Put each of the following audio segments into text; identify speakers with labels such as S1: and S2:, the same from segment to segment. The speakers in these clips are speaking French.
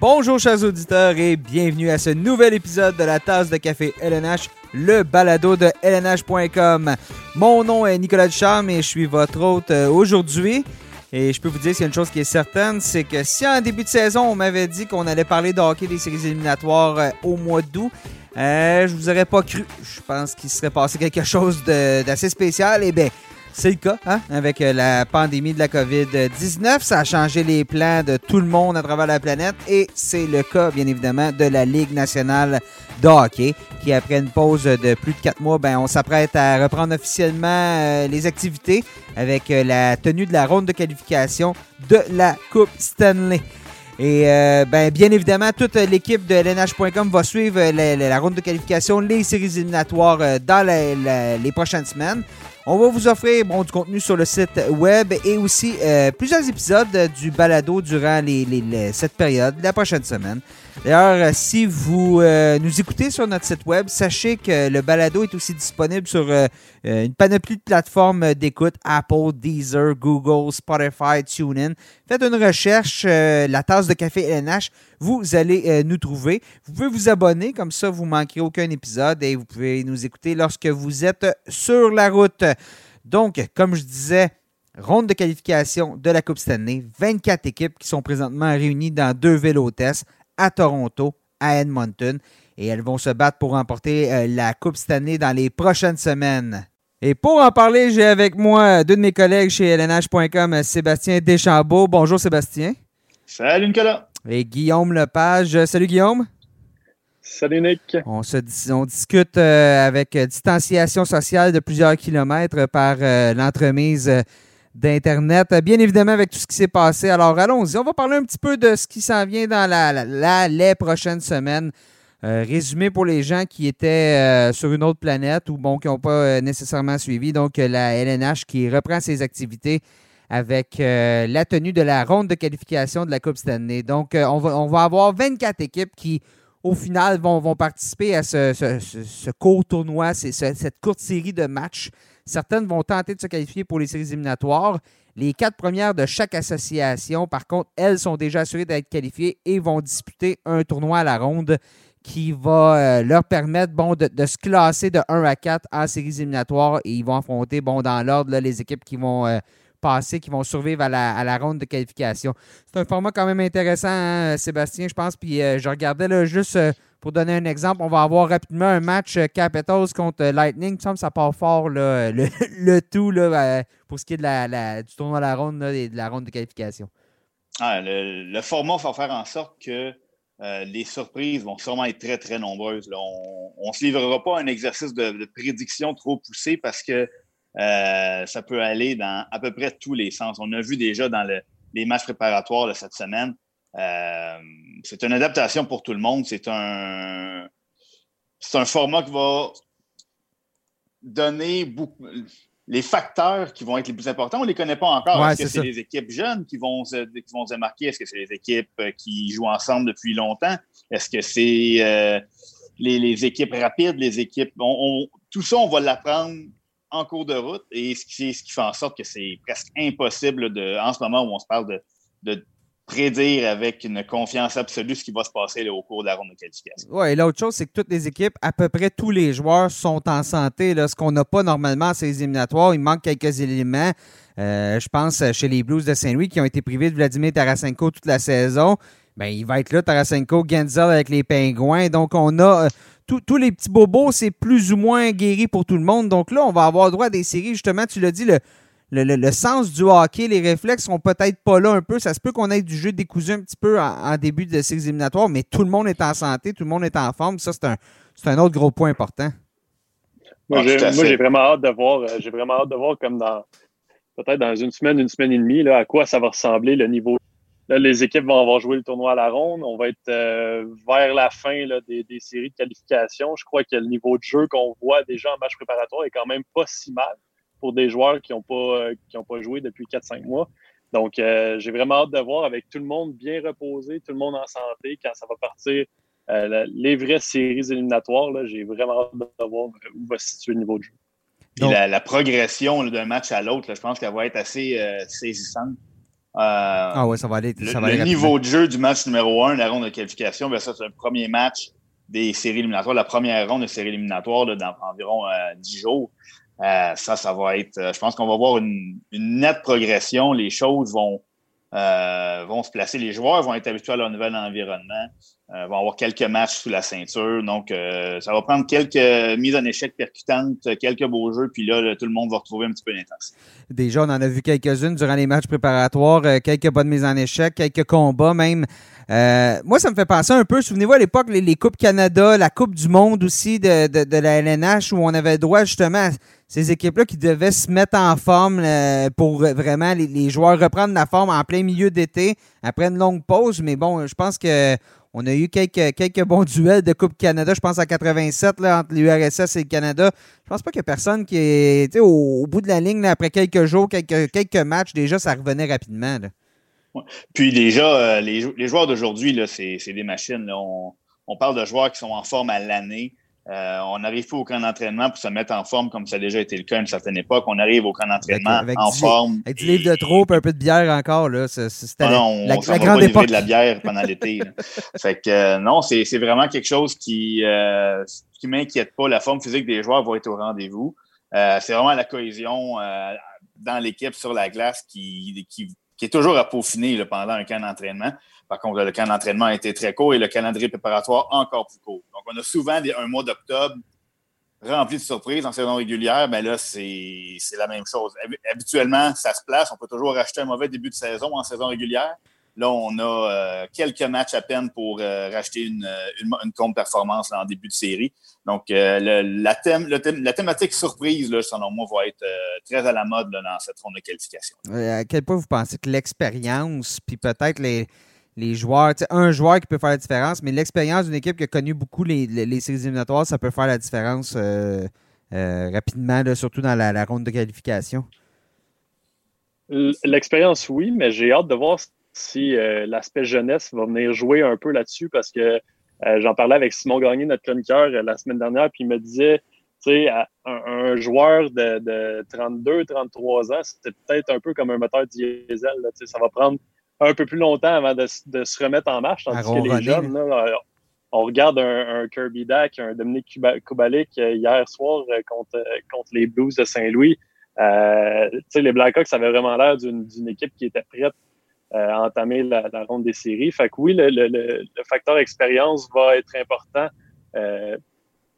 S1: Bonjour chers auditeurs et bienvenue à ce nouvel épisode de la tasse de café LNH, le balado de LNH.com. Mon nom est Nicolas Ducharme et je suis votre hôte euh, aujourd'hui. Et je peux vous dire qu'il y a une chose qui est certaine, c'est que si en début de saison on m'avait dit qu'on allait parler de hockey des séries éliminatoires euh, au mois d'août, euh, je vous aurais pas cru. Je pense qu'il serait passé quelque chose d'assez spécial. Et eh bien, c'est le cas, hein? avec euh, la pandémie de la COVID-19. Ça a changé les plans de tout le monde à travers la planète et c'est le cas, bien évidemment, de la Ligue nationale de hockey, qui après une pause de plus de quatre mois, ben, on s'apprête à reprendre officiellement euh, les activités avec euh, la tenue de la ronde de qualification de la Coupe Stanley. Et ben, bien évidemment, toute l'équipe de LNH.com va suivre la, ronde de qualification, les séries éliminatoires dans les prochaines semaines. On va vous offrir bon, du contenu sur le site web et aussi euh, plusieurs épisodes du balado durant cette période, la prochaine semaine. D'ailleurs, euh, si vous euh, nous écoutez sur notre site web, sachez que le balado est aussi disponible sur une panoplie de plateformes d'écoute Apple, Deezer, Google, Spotify, TuneIn. Faites une recherche, la tasse de café LNH, vous allez nous trouver. Vous pouvez vous abonner, comme ça vous manquerez aucun épisode et vous pouvez nous écouter lorsque vous êtes sur la route. Donc, comme je disais, ronde de qualification de la Coupe Stanley, 24 équipes qui sont présentement réunies dans deux villes hôtesses, à Toronto, à Edmonton, et elles vont se battre pour remporter euh, la Coupe Stanley dans les prochaines semaines. Et pour en parler, j'ai avec moi deux de mes collègues chez LNH.com, Sébastien Deschambault. Bonjour Sébastien.
S2: Salut Nicolas.
S1: Et Guillaume Lepage. Salut Guillaume.
S3: Salut Nick.
S1: On, se, on discute euh, avec distanciation sociale de plusieurs kilomètres par euh, l'entremise d'Internet. Bien évidemment, avec tout ce qui s'est passé. Alors, allons-y. On va parler un petit peu de ce qui s'en vient dans la, les prochaines semaines. Euh, résumé pour les gens qui étaient sur une autre planète ou bon, qui n'ont pas nécessairement suivi. Donc, la LNH qui reprend ses activités avec la tenue de la ronde de qualification de la Coupe Stanley. Donc, on, va, on va avoir 24 équipes qui au final, vont, participer à ce, court tournoi, cette courte série de matchs. Certaines vont tenter de se qualifier pour les séries éliminatoires. Les quatre premières de chaque association, par contre, elles sont déjà assurées d'être qualifiées et vont disputer un tournoi à la ronde qui va euh, leur permettre de, se classer de 1 à 4 en séries éliminatoires et ils vont affronter bon, dans l'ordre les équipes qui vont euh, passer qui vont survivre à la, ronde de qualification. C'est un format quand même intéressant, hein, Sébastien, je pense. Puis euh, je regardais là, juste pour donner un exemple, on va avoir rapidement un match euh, Capitals contre Lightning. Il me semble que ça part fort le, tout là, pour ce qui est du tournoi de la ronde et de la ronde de qualification.
S2: Ah, le, format va faire en sorte que les surprises vont sûrement être très, très nombreuses. On ne se livrera pas à un exercice de, prédiction trop poussé parce que euh, ça peut aller dans à peu près tous les sens. On a vu déjà dans les matchs préparatoires cette semaine. Euh, c'est une adaptation pour tout le monde. C'est un, c'est un format qui va donner beaucoup. Les facteurs qui vont être les plus importants, on ne les connaît pas encore. Est-ce que c'est les équipes jeunes qui vont se, qui vont se démarquer? Est-ce que c'est les équipes euh, qui jouent ensemble depuis longtemps? Est-ce que c'est les, équipes rapides, les équipes. tout ça, on va l'apprendre en cours de route et ce qui, ce qui fait en sorte que c'est presque impossible de, en ce moment où on se parle de, prédire avec une confiance absolue ce qui va se passer au cours de la ronde de qualification.
S1: Oui, et l'autre chose, c'est que toutes les équipes, à peu près tous les joueurs sont en santé. Là, ce qu'on n'a pas normalement à ces éliminatoires, il manque quelques éléments. Euh, je pense chez les Blues de Saint-Louis qui ont été privés de Vladimir Tarasenko toute la saison. Ben, il va être là, Tarasenko, Genzel avec les Pingouins. Donc, on a euh, tous les petits bobos, c'est plus ou moins guéri pour tout le monde. Donc là, on va avoir droit à des séries, justement, tu l'as dit, le, le, sens du hockey, les réflexes sont peut-être pas là un peu. Ça se peut qu'on ait du jeu décousu un petit peu en, début de séries éliminatoires, mais tout le monde est en santé, tout le monde est en forme. Ça, c'est un, un autre gros point important.
S3: Moi, ah, j'ai vraiment hâte de voir, euh, j'ai vraiment hâte de voir comme dans peut-être dans une semaine, une semaine et demie, là, à quoi ça va ressembler le niveau les équipes vont avoir joué le tournoi à la ronde. On va être euh, vers la fin des, séries de qualification. Je crois que le niveau de jeu qu'on voit déjà en match préparatoire est quand même pas si mal pour des joueurs qui n'ont pas, euh, pas joué depuis 4-5 mois. Donc, euh, j'ai vraiment hâte de voir avec tout le monde bien reposé, tout le monde en santé, quand ça va partir les vraies séries éliminatoires. J'ai vraiment hâte de voir où va se situer le niveau de jeu.
S2: la, progression d'un match à l'autre, je pense qu'elle va être assez saisissante.
S1: ah ouais, ça va aller.
S2: Ça le, niveau de jeu du match numéro 1, la ronde de qualification, ben ça, c'est le premier match des séries éliminatoires, la première ronde de séries éliminatoires dans environ 10 jours. Ça, ça va être. je pense qu'on va voir une, nette progression. Les choses vont, vont se placer. Les joueurs vont être habitués à leur nouvel environnement. Euh, vont avoir quelques matchs sous la ceinture. Donc, euh, ça va prendre quelques mises en échec percutantes, quelques beaux jeux, puis là, tout le monde va retrouver un petit peu d'intensité.
S1: Déjà, on en a vu quelques-unes durant les matchs préparatoires, euh, quelques bonnes mises en échec, quelques combats même. Moi, ça me fait penser un peu, souvenez-vous à l'époque, les, Coupes Canada, la Coupe du Monde aussi de, de, la LNH, où on avait droit justement à ces équipes-là qui devaient se mettre en forme pour vraiment les, les, joueurs reprendre la forme en plein milieu d'été, après une longue pause. Mais bon, je pense que on a eu quelques, quelques bons duels de Coupe Canada, je pense à 87 là, entre l'URSS et le Canada. Je pense pas qu'il y a personne qui est au, au, bout de la ligne après quelques jours, quelques, quelques matchs, déjà ça revenait rapidement.
S2: Puis déjà, euh, les, les, joueurs d'aujourd'hui, c'est des machines. On, on, parle de joueurs qui sont en forme à l'année. Euh, on n'arrive pas au camp d'entraînement pour se mettre en forme comme ça a déjà été le cas à une certaine époque. On arrive au camp d'entraînement en forme.
S1: Avec du livre de trop, un peu de bière encore. Là. C'était
S2: ah non, la, on, la grande époque. de la bière pendant l'été. fait que euh, non, c'est vraiment quelque chose qui euh, qui m'inquiète pas. La forme physique des joueurs va être au rendez-vous. C'est vraiment la cohésion dans l'équipe sur la glace qui, qui, qui, est toujours à peaufiner pendant un camp d'entraînement. Par contre, le camp d'entraînement a été très court et le calendrier préparatoire encore plus court. Donc, on a souvent un mois d'octobre rempli de surprises en saison régulière. Mais là, c'est la même chose. Habituellement, ça se place. On peut toujours racheter un mauvais début de saison en saison régulière. Là, on a euh, quelques matchs à peine pour euh, racheter une, une, une compte performance en début de série. Donc, euh, la, thème, la thématique surprise, là, selon moi, va être très à la mode dans cette ronde de qualification.
S1: à quel point vous pensez que l'expérience, puis peut-être les, les joueurs, un joueur qui peut faire la différence, mais l'expérience d'une équipe qui a connu beaucoup les, les, séries éliminatoires, ça peut faire la différence euh, euh, rapidement, surtout dans la, ronde de qualification?
S3: L'expérience, oui, mais j'ai hâte de voir si euh, l'aspect jeunesse va venir jouer un peu là-dessus parce que j'en parlais avec Simon Gagné, notre chroniqueur, la semaine dernière, puis il me disait, tu sais, un, un, joueur de, de 32, 33 ans, c'était peut-être un peu comme un moteur diesel. Là, ça va prendre un peu plus longtemps avant de, se remettre en marche. Tandis que les jeunes, euh, on regarde un, Kirby Dack, un Dominique Kubalik euh, hier soir euh, contre, contre les Blues de Saint-Louis. les Blackhawks avaient vraiment l'air d'une équipe qui était prête à entamer la, ronde des séries. Fait que oui, le, facteur expérience va être important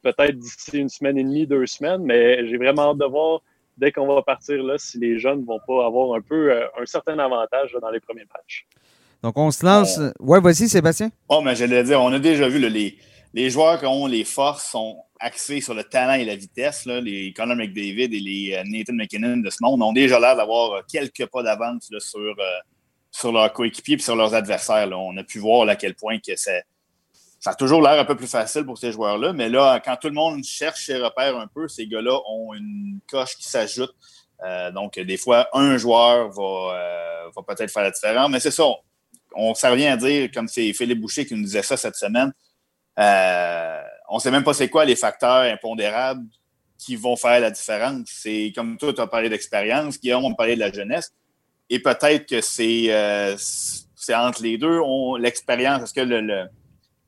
S3: peut-être d'ici une semaine et demie, deux semaines, mais j'ai vraiment hâte de voir dès qu'on va partir là, si les jeunes vont pas avoir un peu euh, un certain avantage dans les premiers matchs.
S1: Donc, on se lance. Oui, Ouais, vas-y, Sébastien.
S2: Oh, mais j'allais dire, on a déjà vu les, les joueurs qui ont les forces sont axés sur le talent et la vitesse. Là, les Conor McDavid et les euh, Nathan McKinnon de ce monde ont déjà l'air d'avoir euh, quelques pas d'avance sur, sur leurs coéquipiers et sur leurs adversaires. On a pu voir à quel point que c'est ça a toujours l'air un peu plus facile pour ces joueurs-là, mais là, quand tout le monde cherche ses repères un peu, ces gars-là ont une coche qui s'ajoute. Euh, donc, des fois, un joueur va, euh, va peut-être faire la différence, mais c'est ça. On, sait rien à dire, comme c'est Philippe Boucher qui nous disait ça cette semaine. Euh, on ne sait même pas c'est quoi les facteurs impondérables qui vont faire la différence. C'est comme toi, tu as parlé d'expérience, Guillaume, on parlé de la jeunesse. Et peut-être que c'est c'est entre les deux. L'expérience, est-ce que le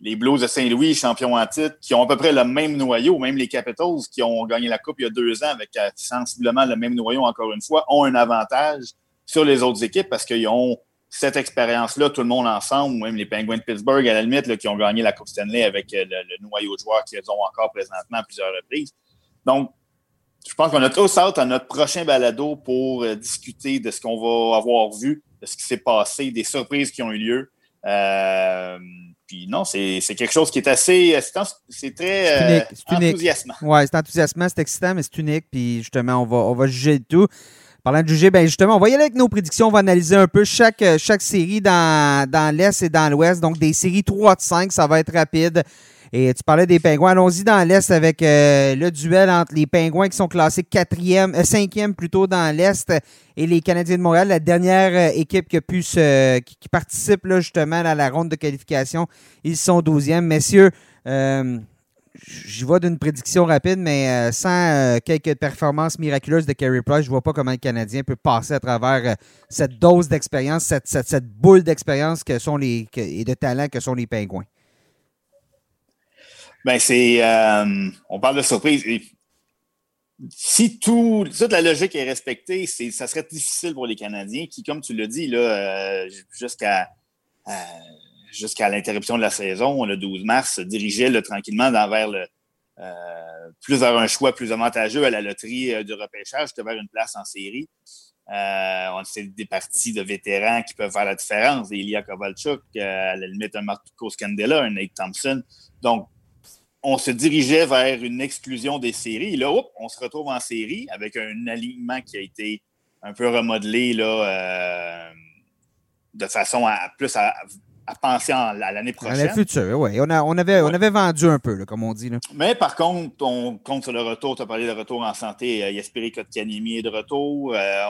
S2: les Blues de Saint-Louis, champions en titre, qui ont à peu près le même noyau, même les Capitals qui ont gagné la Coupe il y a deux ans avec euh, sensiblement le même noyau encore une fois, ont un avantage sur les autres équipes parce qu'ils ont cette expérience-là, tout le monde ensemble, même les Penguins de Pittsburgh, à la limite, qui ont gagné la Coupe Stanley avec euh, le, noyau de joueurs qu'ils ont encore présentement à plusieurs reprises. Donc, je pense qu'on a tous hâte à notre prochain balado pour euh, discuter de ce qu'on va avoir vu, de ce qui s'est passé, des surprises qui ont eu lieu. Euh, puis non, c'est quelque chose qui est assez. C'est très euh, enthousiasmant.
S1: Oui, c'est enthousiasmant, c'est excitant, mais c'est unique. Puis justement, on va, on va juger le tout. Parlant de juger, ben justement, on va y aller avec nos prédictions. On va analyser un peu chaque, chaque série dans, dans l'Est et dans l'Ouest. Donc, des séries 3 de 5, ça va être rapide. Et tu parlais des Pingouins. Allons-y dans l'Est avec euh, le duel entre les Pingouins qui sont classés quatrième, euh, cinquième plutôt dans l'Est et les Canadiens de Montréal, la dernière euh, équipe qui, a pu qui, participe justement à la ronde de qualification. Ils sont douzième. Messieurs, j'y vois d'une prédiction rapide, mais sans quelques performances miraculeuses de Carey Price, je vois pas comment le Canadien peut passer à travers cette dose d'expérience, cette, cette, boule d'expérience que sont les et de talent que sont les Pingouins.
S2: Ben c'est, on parle de surprise si tout, toute la logique est respectée, c'est, ça serait difficile pour les Canadiens qui, comme tu l'as dit, là, euh, jusqu'à euh, jusqu'à l'interruption de la saison, le 12 mars, se dirigeaient tranquillement vers le euh, plus vers un choix plus avantageux à la loterie du repêchage que vers une place en série. on c'est des parties de vétérans qui peuvent faire la différence. Ilya Kovalchuk, à la limite un Marco Scandella, un Nate Thompson. Donc, on se dirigeait vers une exclusion des séries. Et là, on se retrouve en série avec un alignement qui a été un peu remodelé là, euh, de façon à plus à, penser à l'année prochaine. À
S1: la future, oui. On, on, avait, on avait vendu un peu, comme on dit.
S2: Mais par contre, on compte sur le retour. Tu as parlé de retour en santé. Yaspiri Kotkanimi est de retour. Euh,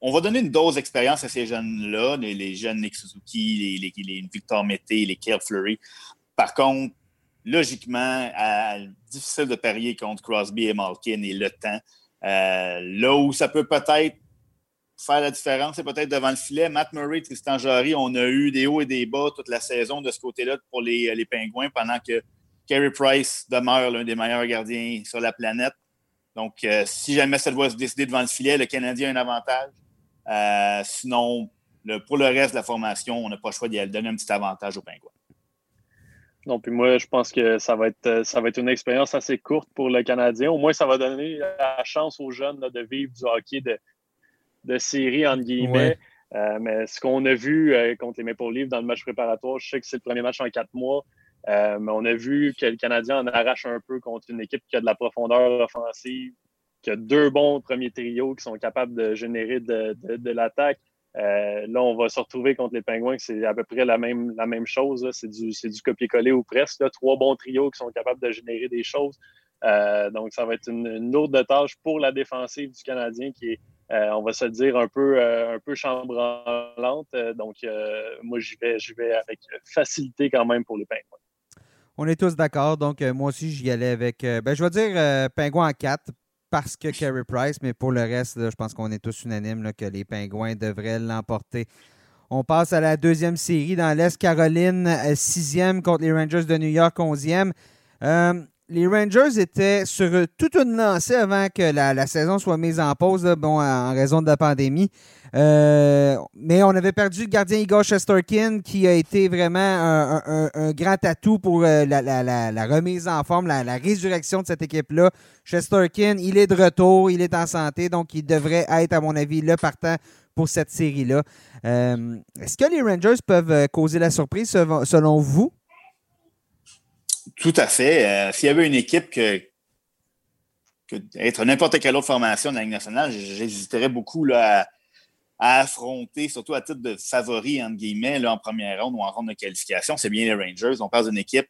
S2: on, va donner une dose d'expérience à ces jeunes-là, les, jeunes Nick Suzuki, les, les, Victor Mété, les Kyle Fleury. Par contre, logiquement, difficile de parier contre Crosby et Malkin et le temps. Euh, là où ça peut peut-être faire la différence, c'est peut-être devant le filet. Matt Murray, Tristan Jarry, on a eu des hauts et des bas toute la saison de ce côté-là pour les, les Pingouins pendant que Carey Price demeure l'un des meilleurs gardiens sur la planète. Donc, euh, si jamais ça doit se décider devant le filet, le Canadien a un avantage. Euh, sinon, pour le reste de la formation, on n'a pas le choix d'y donner un petit avantage aux Pingouins.
S3: Non, puis moi, je pense que ça va être, euh, ça va être une expérience assez courte pour le Canadien. Au moins, ça va donner la chance aux jeunes de vivre du hockey de, de série, entre guillemets. Euh, mais ce qu'on a vu euh, contre les Maple Leafs dans le match préparatoire, je sais que c'est le premier match en quatre mois, mais on a vu que le Canadien en arrache un peu contre une équipe qui a de la profondeur offensive, qui a deux bons premiers trios qui sont capables de générer de, de l'attaque. Euh, là, on va se retrouver contre les Pingouins, c'est à peu près la même, chose. C'est du, copier-coller ou presque. Trois bons trios qui sont capables de générer des choses. Euh, donc, ça va être une, lourde tâche pour la défensive du Canadien qui est, euh, on va se dire, un peu, un peu chambranlante. donc, moi, j'y vais, vais avec facilité quand même pour les Pingouins.
S1: On est tous d'accord. Donc, moi aussi, j'y allais avec. ben, je vais dire Pingouins en 4 parce que Carey Price, mais pour le reste, je pense qu'on est tous unanimes que les Pingouins devraient l'emporter. On passe à la deuxième série dans l'Est. Caroline, euh, sixième contre les Rangers de New York, onzième. Euh, les Rangers étaient sur toute une lancée avant que la, saison soit mise en pause, bon, en raison de la pandémie. Euh, mais on avait perdu le gardien Igor Shesterkin, qui a été vraiment un, grand atout pour euh, la, remise en forme, la, résurrection de cette équipe-là. Shesterkin, il est de retour, il est en santé, donc il devrait être, à mon avis, le partant pour cette série-là. Euh, est-ce que les Rangers peuvent causer la surprise selon vous?
S2: Tout à fait. S'il y avait une équipe que, être n'importe quelle autre formation de la Ligue nationale, j'hésiterais beaucoup à affronter, surtout à titre de favori, entre guillemets, là, en première ronde ou en ronde de qualification, c'est bien les Rangers. On parle d'une équipe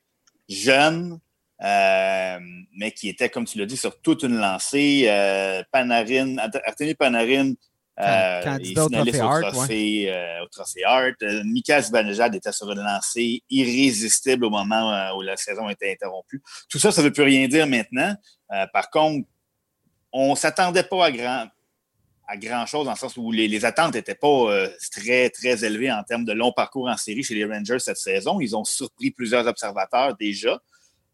S2: jeune, euh, mais qui était, comme tu l'as dit, sur toute une lancée. Euh, Panarin, Artemi Panarin,
S1: euh,
S2: au trophée Au trophée Hart. Mika Zibanejad était sur une lancée irrésistible au moment où la saison était interrompue. Tout ça, ça ne veut plus rien dire maintenant. par contre, on ne s'attendait pas à grand à grand-chose, dans le sens où les, attentes n'étaient pas euh, très, très élevées en termes de long parcours en série chez les Rangers cette saison. Ils ont surpris plusieurs observateurs déjà.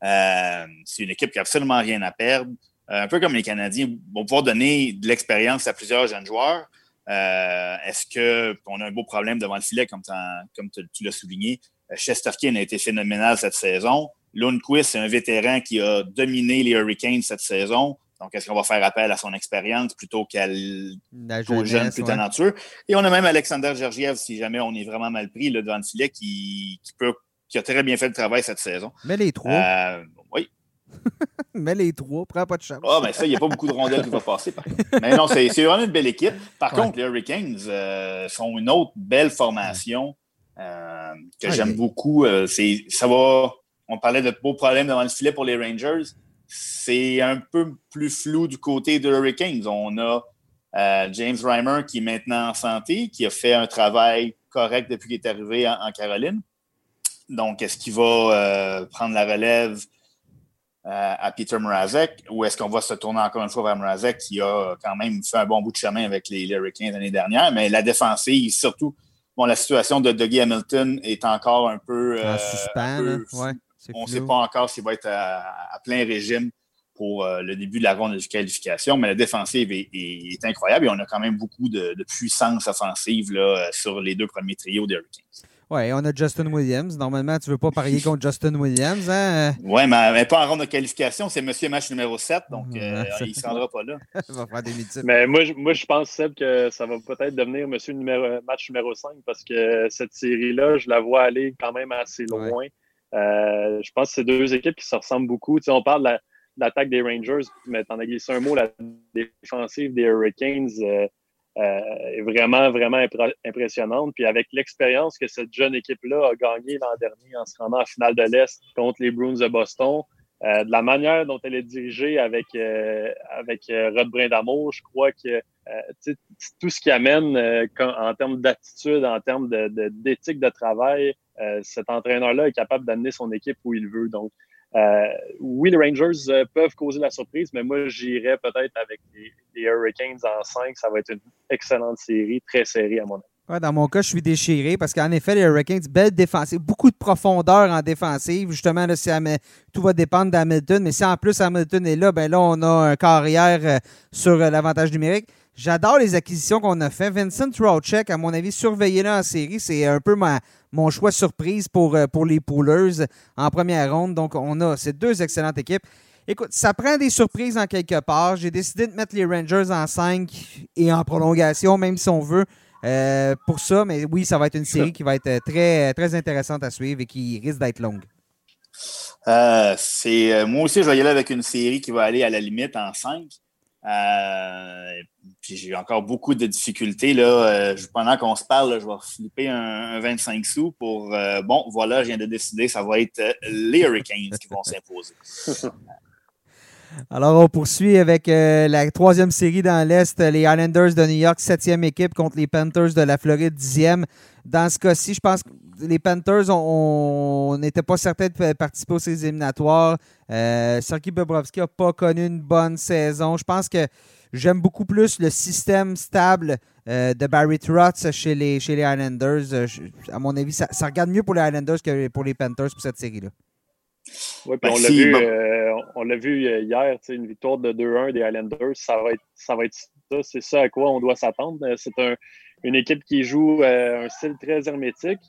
S2: Euh, c'est une équipe qui n'a absolument rien à perdre. Euh, un peu comme les Canadiens vont pouvoir donner de l'expérience à plusieurs jeunes joueurs. Est-ce qu'on a un beau problème devant le filet, comme, comme tu, l'as souligné? Chesterkin a été phénoménal cette saison. Lundqvist, c'est un vétéran qui a dominé les Hurricanes cette saison. Donc, est-ce qu'on va faire appel à son expérience plutôt qu'à aux jeunes plus talentueux? Et on a même Alexander Georgiev, si jamais on est vraiment mal pris, le devant le filet, qui, peut, qui a très bien fait le travail cette saison.
S1: Mais les trois.
S2: Euh,
S1: Mais les trois, prends pas de chance.
S2: Ah, mais ça, il n'y a pas beaucoup de rondelles qui vont passer. Mais non, c'est vraiment une belle équipe. Par contre, les Hurricanes euh, sont une autre belle formation euh, que j'aime beaucoup. ça va. On parlait de beaux problèmes devant le filet pour les Rangers c'est un peu plus flou du côté des Hurricanes. On a euh, James Reimer qui est maintenant en santé, qui a fait un travail correct depuis qu'il est arrivé en, Caroline. Donc, est-ce qu'il va euh, prendre la relève à Peter Mrazek ou est-ce qu'on va se tourner encore une fois vers Mrazek qui a quand même fait un bon bout de chemin avec les, Hurricanes l'année dernière, mais la défensive, surtout, bon, la situation de Dougie Hamilton est encore un peu.
S1: suspens,
S2: on ne sait pas encore s'il va être à, plein régime pour euh, le début de la ronde de qualification, mais la défensive est, incroyable et on a quand même beaucoup de, puissance offensive là, sur les deux premiers trios des Hurricanes.
S1: Oui, on a Justin Williams. Normalement, tu ne veux pas parier contre Justin Williams. Hein?
S2: Oui, mais, pas en ronde de qualification. C'est monsieur match numéro 7, donc euh, il ne se rendra pas là.
S3: il va faire des Mais moi, moi, je pense, Seb, que ça va peut-être devenir monsieur numéro, match numéro 5 parce que cette série-là, je la vois aller quand même assez loin. Euh, je pense que c'est deux équipes qui se ressemblent beaucoup. on parle de l'attaque des Rangers, mais en as glissé un mot, la défensive des Hurricanes euh, est vraiment, vraiment impressionnante. Puis avec l'expérience que cette jeune équipe-là a gagnée l'an dernier en se rendant en finale de l'Est contre les Bruins de Boston, de la manière dont elle est dirigée avec, avec Rod Brindamour, je crois que tout ce qui amène en termes d'attitude, en termes d'éthique de, de, travail, euh, cet entraîneur-là est capable d'amener son équipe où il veut. Donc, euh, oui, les Rangers euh, peuvent causer la surprise, mais moi, j'irais peut-être avec les, Hurricanes en 5. Ça va être une excellente série, très serrée à mon avis.
S1: dans mon cas, je suis déchiré parce qu'en effet, les Hurricanes, belle défensive, beaucoup de profondeur en défensive. Justement, là, tout va dépendre d'Hamilton, mais si en plus Hamilton est là, ben là, on a un carrière sur l'avantage numérique. J'adore les acquisitions qu'on a fait. Vincent Trocek, à mon avis, surveillé-le en série, c'est un peu ma, mon choix surprise pour, euh, pour les poolers en première ronde. Donc, on a ces deux excellentes équipes. Écoute, ça prend des surprises en quelque part. J'ai décidé de mettre les Rangers en 5 et en prolongation, même si on veut, euh, pour ça. Mais oui, ça va être une série qui va être très, très intéressante à suivre et qui risque d'être longue.
S2: Euh, c'est, moi aussi, je vais y aller avec une série qui va aller à la limite en 5. Euh, puis j'ai encore beaucoup de difficultés. Là. Euh, pendant qu'on se parle, je vais flipper un, 25 sous pour euh, bon, voilà, je viens de décider, ça va être les Hurricanes qui vont s'imposer.
S1: Alors, on poursuit avec la troisième série dans l'Est, les Islanders de New York, septième équipe contre les Panthers de la Floride, dixième. Dans ce cas-ci, je pense que les Panthers, on n'était pas certain de participer aux éliminatoires. Euh, Sergei Bobrovski n'a pas connu une bonne saison. Je pense que j'aime beaucoup plus le système stable euh, de Barry Trotz chez les, chez les Islanders. Euh, à mon avis, ça, regarde mieux pour les Islanders que pour les Panthers pour cette série-là.
S3: Oui, puis on l'a vu, euh, on l'a vu hier, une victoire de 2-1 des Islanders, ça va être ça. Va être ça. C'est ça à quoi on doit s'attendre. C'est un, une équipe qui joue un style très hermétique,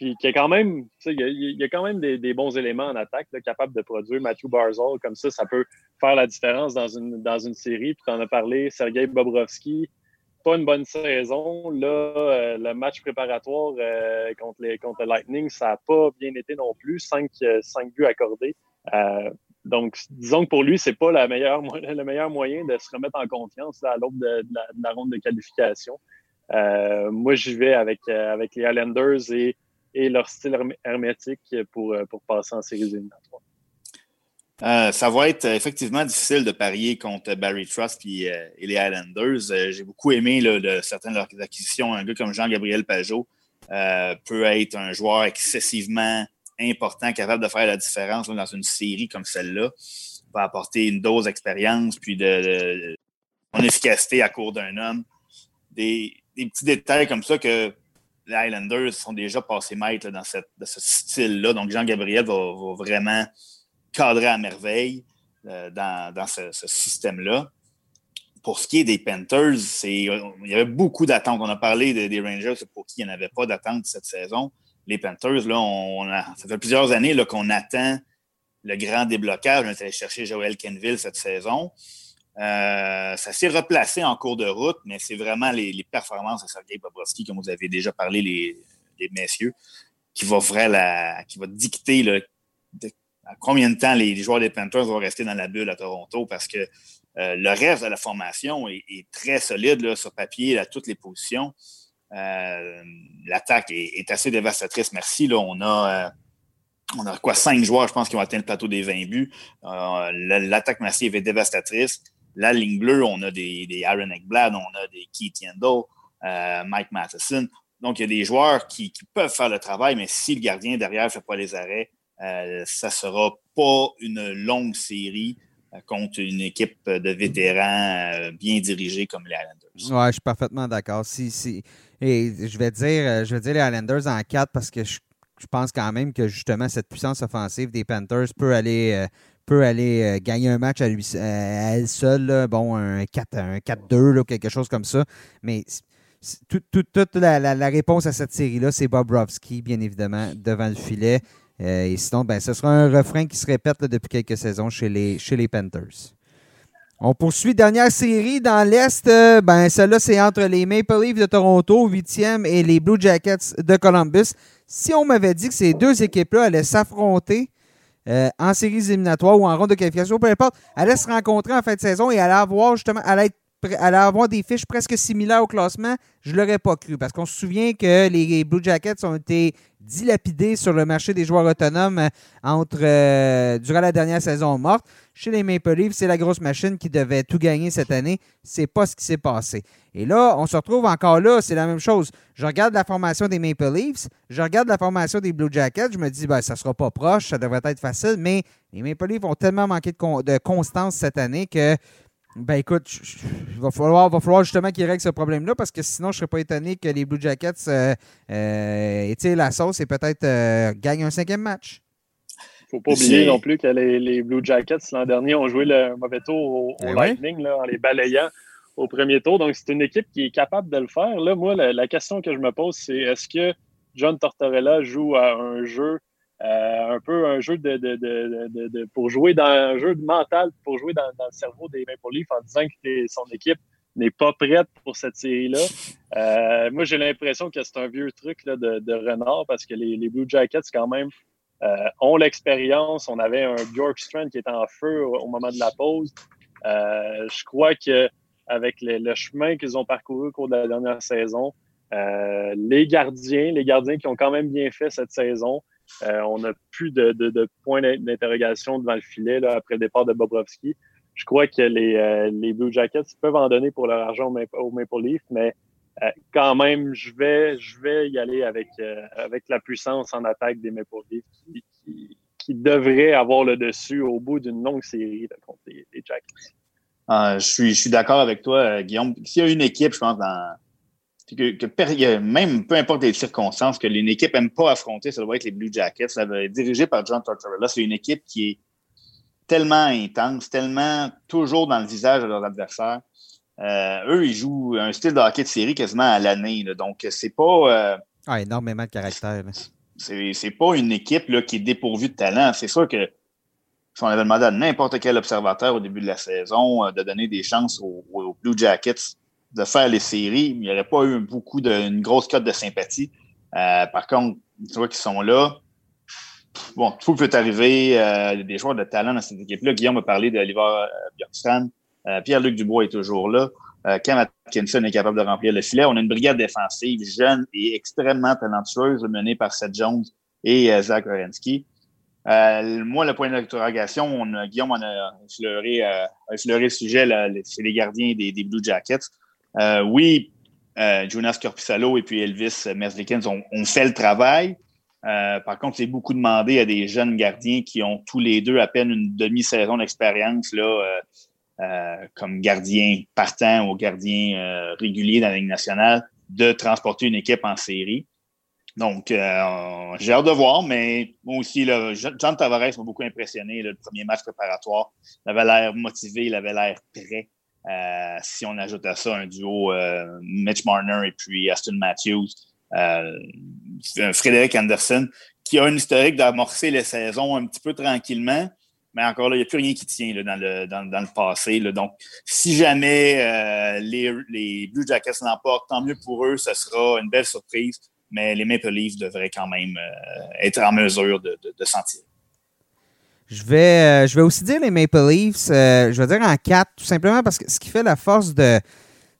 S3: puis qui a quand même, il y, a quand même des, bons éléments en attaque, capables de produire. Matthew Barzal, comme ça, ça peut faire la différence dans une, dans une série. Puis tu en as parlé, Sergei Bobrovski, pas une bonne saison. Là, euh, le match préparatoire euh, contre, les, contre le Lightning, ça n'a pas bien été non plus. Cinq, euh, cinq buts accordés. donc, disons que pour lui, c'est pas la meilleure, le meilleur moyen de se remettre en confiance à l'aube de, la, ronde de qualification. moi, j'y vais avec, avec les Islanders et et leur style hermétique pour, euh, pour passer en séries éliminatoires.
S2: Euh, ça va être effectivement difficile de parier contre Barry Trust et, euh, les Islanders. J'ai beaucoup aimé certaines de leurs acquisitions. Un gars comme Jean-Gabriel Pajot peut être un joueur excessivement important, capable de faire la différence dans une série comme celle-là. Va apporter une dose d'expérience puis de, efficacité à court d'un homme. Des, petits détails comme ça que les Highlanders sont déjà passés maîtres dans, ce style-là. Donc, Jean-Gabriel va, vraiment cadrer à merveille euh, dans, ce, système-là. Pour ce qui est des Panthers, il y avait beaucoup d'attentes. On a parlé des Rangers pour qui il n'y en avait pas d'attente cette saison. Les Panthers, ça fait plusieurs années qu'on attend le grand déblocage. On est allé chercher Joel Kenville cette saison. Euh, ça s'est replacé en cours de route, mais c'est vraiment les, performances de Sergei Bobrovski, comme vous avez déjà parlé, les, messieurs, qui va, la, qui va dicter combien de temps les, joueurs des Panthers vont rester dans la bulle à Toronto parce que euh, le reste de la formation est, très solide sur papier à toutes les positions. Euh, l'attaque est, assez dévastatrice. Merci. Là, on a. on a quoi, cinq joueurs, je pense, qui ont atteint le plateau des 20 buts. L'attaque massive est dévastatrice. La ligne bleue, on a des, des Aaron Ekblad, on a des Keith Yandel, euh, Mike Matheson. Donc, il y a des joueurs qui, peuvent faire le travail, mais si le gardien derrière ne fait pas les arrêts, euh, ça ne sera pas une longue série contre une équipe de vétérans bien dirigée comme les Islanders.
S1: Oui, je suis parfaitement d'accord. Si, si, et je vais dire, je vais dire les Islanders en 4 parce que je, pense quand même que justement cette puissance offensive des Panthers peut aller, peut aller gagner un match à, lui, à elle seule. Bon, un 4-2, quelque chose comme ça. Mais toute la, réponse à cette série-là, c'est Bobrovski, bien évidemment, devant le filet. Euh, et sinon, ben, ce sera un refrain qui se répète depuis quelques saisons chez les, Panthers. On poursuit dernière série dans l'Est. Euh, ben, celle-là, c'est entre les Maple Leafs de Toronto, 8e, et les Blue Jackets de Columbus. Si on m'avait dit que ces deux équipes-là allaient s'affronter euh, en séries éliminatoires ou en ronde de qualification, peu importe, allaient se rencontrer en fin de saison et allaient avoir justement, allait avoir des fiches presque similaires au classement, je ne l'aurais pas cru. Parce qu'on se souvient que les Blue Jackets ont été dilapidés sur le marché des joueurs autonomes euh, entre, euh, durant la dernière saison morte. Chez les Maple Leafs, c'est la grosse machine qui devait tout gagner cette année. C'est pas ce qui s'est passé. Et là, on se retrouve encore là, c'est la même chose. Je regarde la formation des Maple Leafs, je regarde la formation des Blue Jackets, je me dis, ben, ça sera pas proche, ça devrait être facile, mais les Maple Leafs ont tellement manqué de, constance cette année que ben écoute, il va falloir, justement qu'ils règlent ce problème-là parce que sinon, je serais pas étonné que les Blue Jackets euh, euh, étirent la sauce et peut-être euh, gagnent un cinquième match.
S3: Il ne faut pas oublier non plus que les, Blue Jackets, l'an dernier, ont joué le mauvais tour au, eh Lightning en les balayant au premier tour. Donc, c'est une équipe qui est capable de le faire. Là, moi, la question que je me pose, c'est est-ce que John Tortorella joue à un jeu euh, un peu un jeu de, de, de, pour jouer dans un jeu mental, pour jouer dans, le cerveau des Maple Leafs en disant que son équipe n'est pas prête pour cette série-là? Euh, moi, j'ai l'impression que c'est un vieux truc là, de, renard parce que les, Blue Jackets, quand même, ont l'expérience. On avait un Bjorkstrand qui était en feu au, moment de la pause. je crois que avec le chemin qu'ils ont parcouru au cours de la dernière saison, les gardiens, les gardiens qui ont quand même bien fait cette saison, euh, on n'a plus de, points d'interrogation devant le filet après le départ de Bobrovski. Je crois que les, euh, Blue Jackets peuvent en donner pour leur argent au Maple, Leaf, mais euh, quand même, je vais, je vais y aller avec, avec la puissance en attaque des Maple Leafs qui, qui, devrait avoir le dessus au bout d'une longue série contre les, Jackets.
S2: Ah, je suis, je suis d'accord avec toi, Guillaume. S'il y a une équipe, je pense, dans, que, même peu importe les circonstances, que une équipe n'aime pas affronter, ça doit être les Blue Jackets. Ça va être dirigé par John Tortorella. C'est une équipe qui est tellement intense, tellement toujours dans le visage de leurs adversaires. Euh, eux, ils jouent un style de hockey de série quasiment à l'année. Donc, c'est pas.
S1: Euh, ah, énormément de caractère.
S2: C'est pas une équipe là, qui est dépourvue de talent. C'est sûr que si on avait demandé à n'importe quel observateur au début de la saison euh, de donner des chances aux Blue Jackets, de faire les séries, il n'y aurait pas eu beaucoup de, une grosse cote de sympathie. Euh, par contre, tu vois qu'ils sont là. Bon, tout peut arriver. Euh, des joueurs de talent dans cette équipe-là. Guillaume a parlé d'Oliver Bjorkstrand. Pierre-Luc Dubois est toujours là. Cam Atkinson est capable de remplir le filet. On a une brigade défensive jeune et extrêmement talentueuse menée par Seth Jones et Zach Orensky. moi, le point d'interrogation, Guillaume en a effleuré, le sujet, c'est les gardiens des, Blue Jackets. Euh, oui, euh, Jonas Corpissalo et puis Elvis Merzlikins ont, fait le travail. Euh, par contre, c'est beaucoup demandé à des jeunes gardiens qui ont tous les deux à peine une demi-saison d'expérience là, comme gardien partant ou gardien régulier dans la Ligue nationale de transporter une équipe en série. Donc, j'ai hâte de voir, mais moi aussi, là, John Tavares m'a beaucoup impressionné. le premier match préparatoire, il avait l'air motivé, il avait l'air prêt. Euh, si on ajoute à ça un duo euh, Mitch Marner et puis Aston Matthews, euh, Frédéric Anderson, qui a une historique d'amorcer les saisons un petit peu tranquillement, mais encore là, il n'y a plus rien qui tient dans, le, dans, le passé. Donc, si jamais les, les, Blue Jackets l'emportent, tant mieux pour eux, ce sera une belle surprise, mais les Maple Leafs devraient quand même être en mesure de, de.
S1: Je vais, euh, je vais aussi dire les Maple Leafs, euh, je vais dire en 4, tout simplement parce que ce qui fait la force de.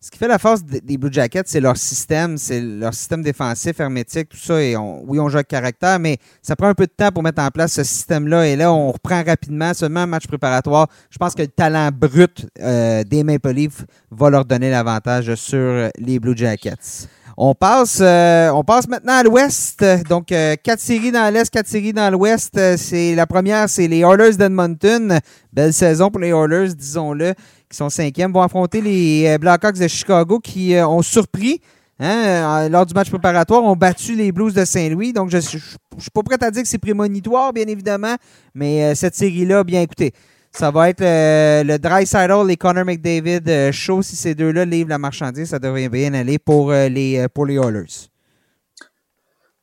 S1: Ce qui fait la force des Blue Jackets, c'est leur système, c'est leur système défensif, hermétique, tout ça. Oui, on joue avec caractère, mais ça prend un peu de temps pour mettre en place ce système-là. Et là, on reprend rapidement, seulement un match préparatoire. Je pense que le talent brut euh, des Maple Leafs va leur donner l'avantage sur les Blue Jackets. On passe, euh, on passe maintenant à l'ouest. Donc, quatre séries dans l'est, quatre séries dans l'ouest. C'est la première, c'est les Oilers d'Edmonton. Belle saison pour les Oilers, disons-le, qui sont cinquièmes. Vont affronter les Blackhawks de Chicago qui ont surpris. Hein, lors du match préparatoire, ont battu les Blues de Saint-Louis. Donc, je ne suis pas prêt à dire que c'est prémonitoire, bien évidemment, mais cette série-là, bien écoutez, ça va être euh, le Dry Sidle et Connor McDavid euh, show. Si ces deux-là livrent la marchandise, ça devrait bien aller pour, euh, les, pour les Oilers.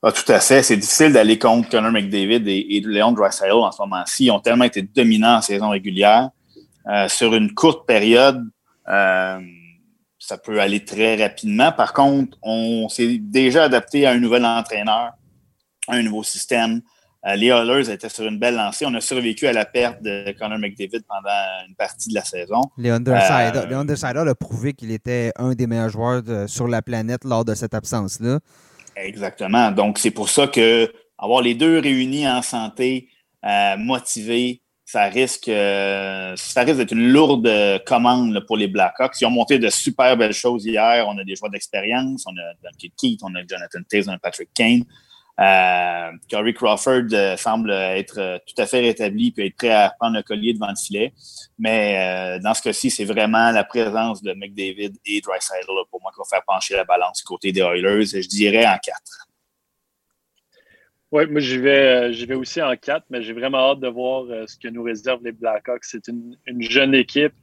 S2: Ah, tout à fait. C'est difficile d'aller contre Connor McDavid et, et Léon Draisaitl en ce moment-ci. Ils ont tellement été dominants en saison régulière. sur une courte période, ça peut aller très rapidement. Par contre, on s'est déjà adapté à un nouvel entraîneur, à un nouveau système. Euh, les Oilers étaient sur une belle lancée. On a survécu à la perte de Connor McDavid pendant une partie de la saison.
S1: Undersiders euh, a prouvé qu'il était un des meilleurs joueurs sur la planète lors de cette absence-là.
S2: Exactement. Donc, c'est pour ça que avoir les deux réunis en santé, euh, motivés, ça risque, ça risque d'être une lourde commande pour les Blackhawks. Ils ont monté de super belles choses hier. On a des joueurs d'expérience. On a Duncan Keith, on a Jonathan Taze, on a Patrick Kane. Euh, Corey Crawford euh, semble être euh, tout à fait rétabli et être prêt à prendre le collier devant le filet. Mais dans ce cas-ci, c'est vraiment la présence de McDavid et Dreisaitl pour moi qui va faire pencher la balance du côté des Oilers. Je dirais en quatre.
S3: Oui, moi j'y vais, vais aussi en quatre, mais j'ai vraiment hâte de voir ce que nous réservent les Blackhawks. C'est une, jeune équipe.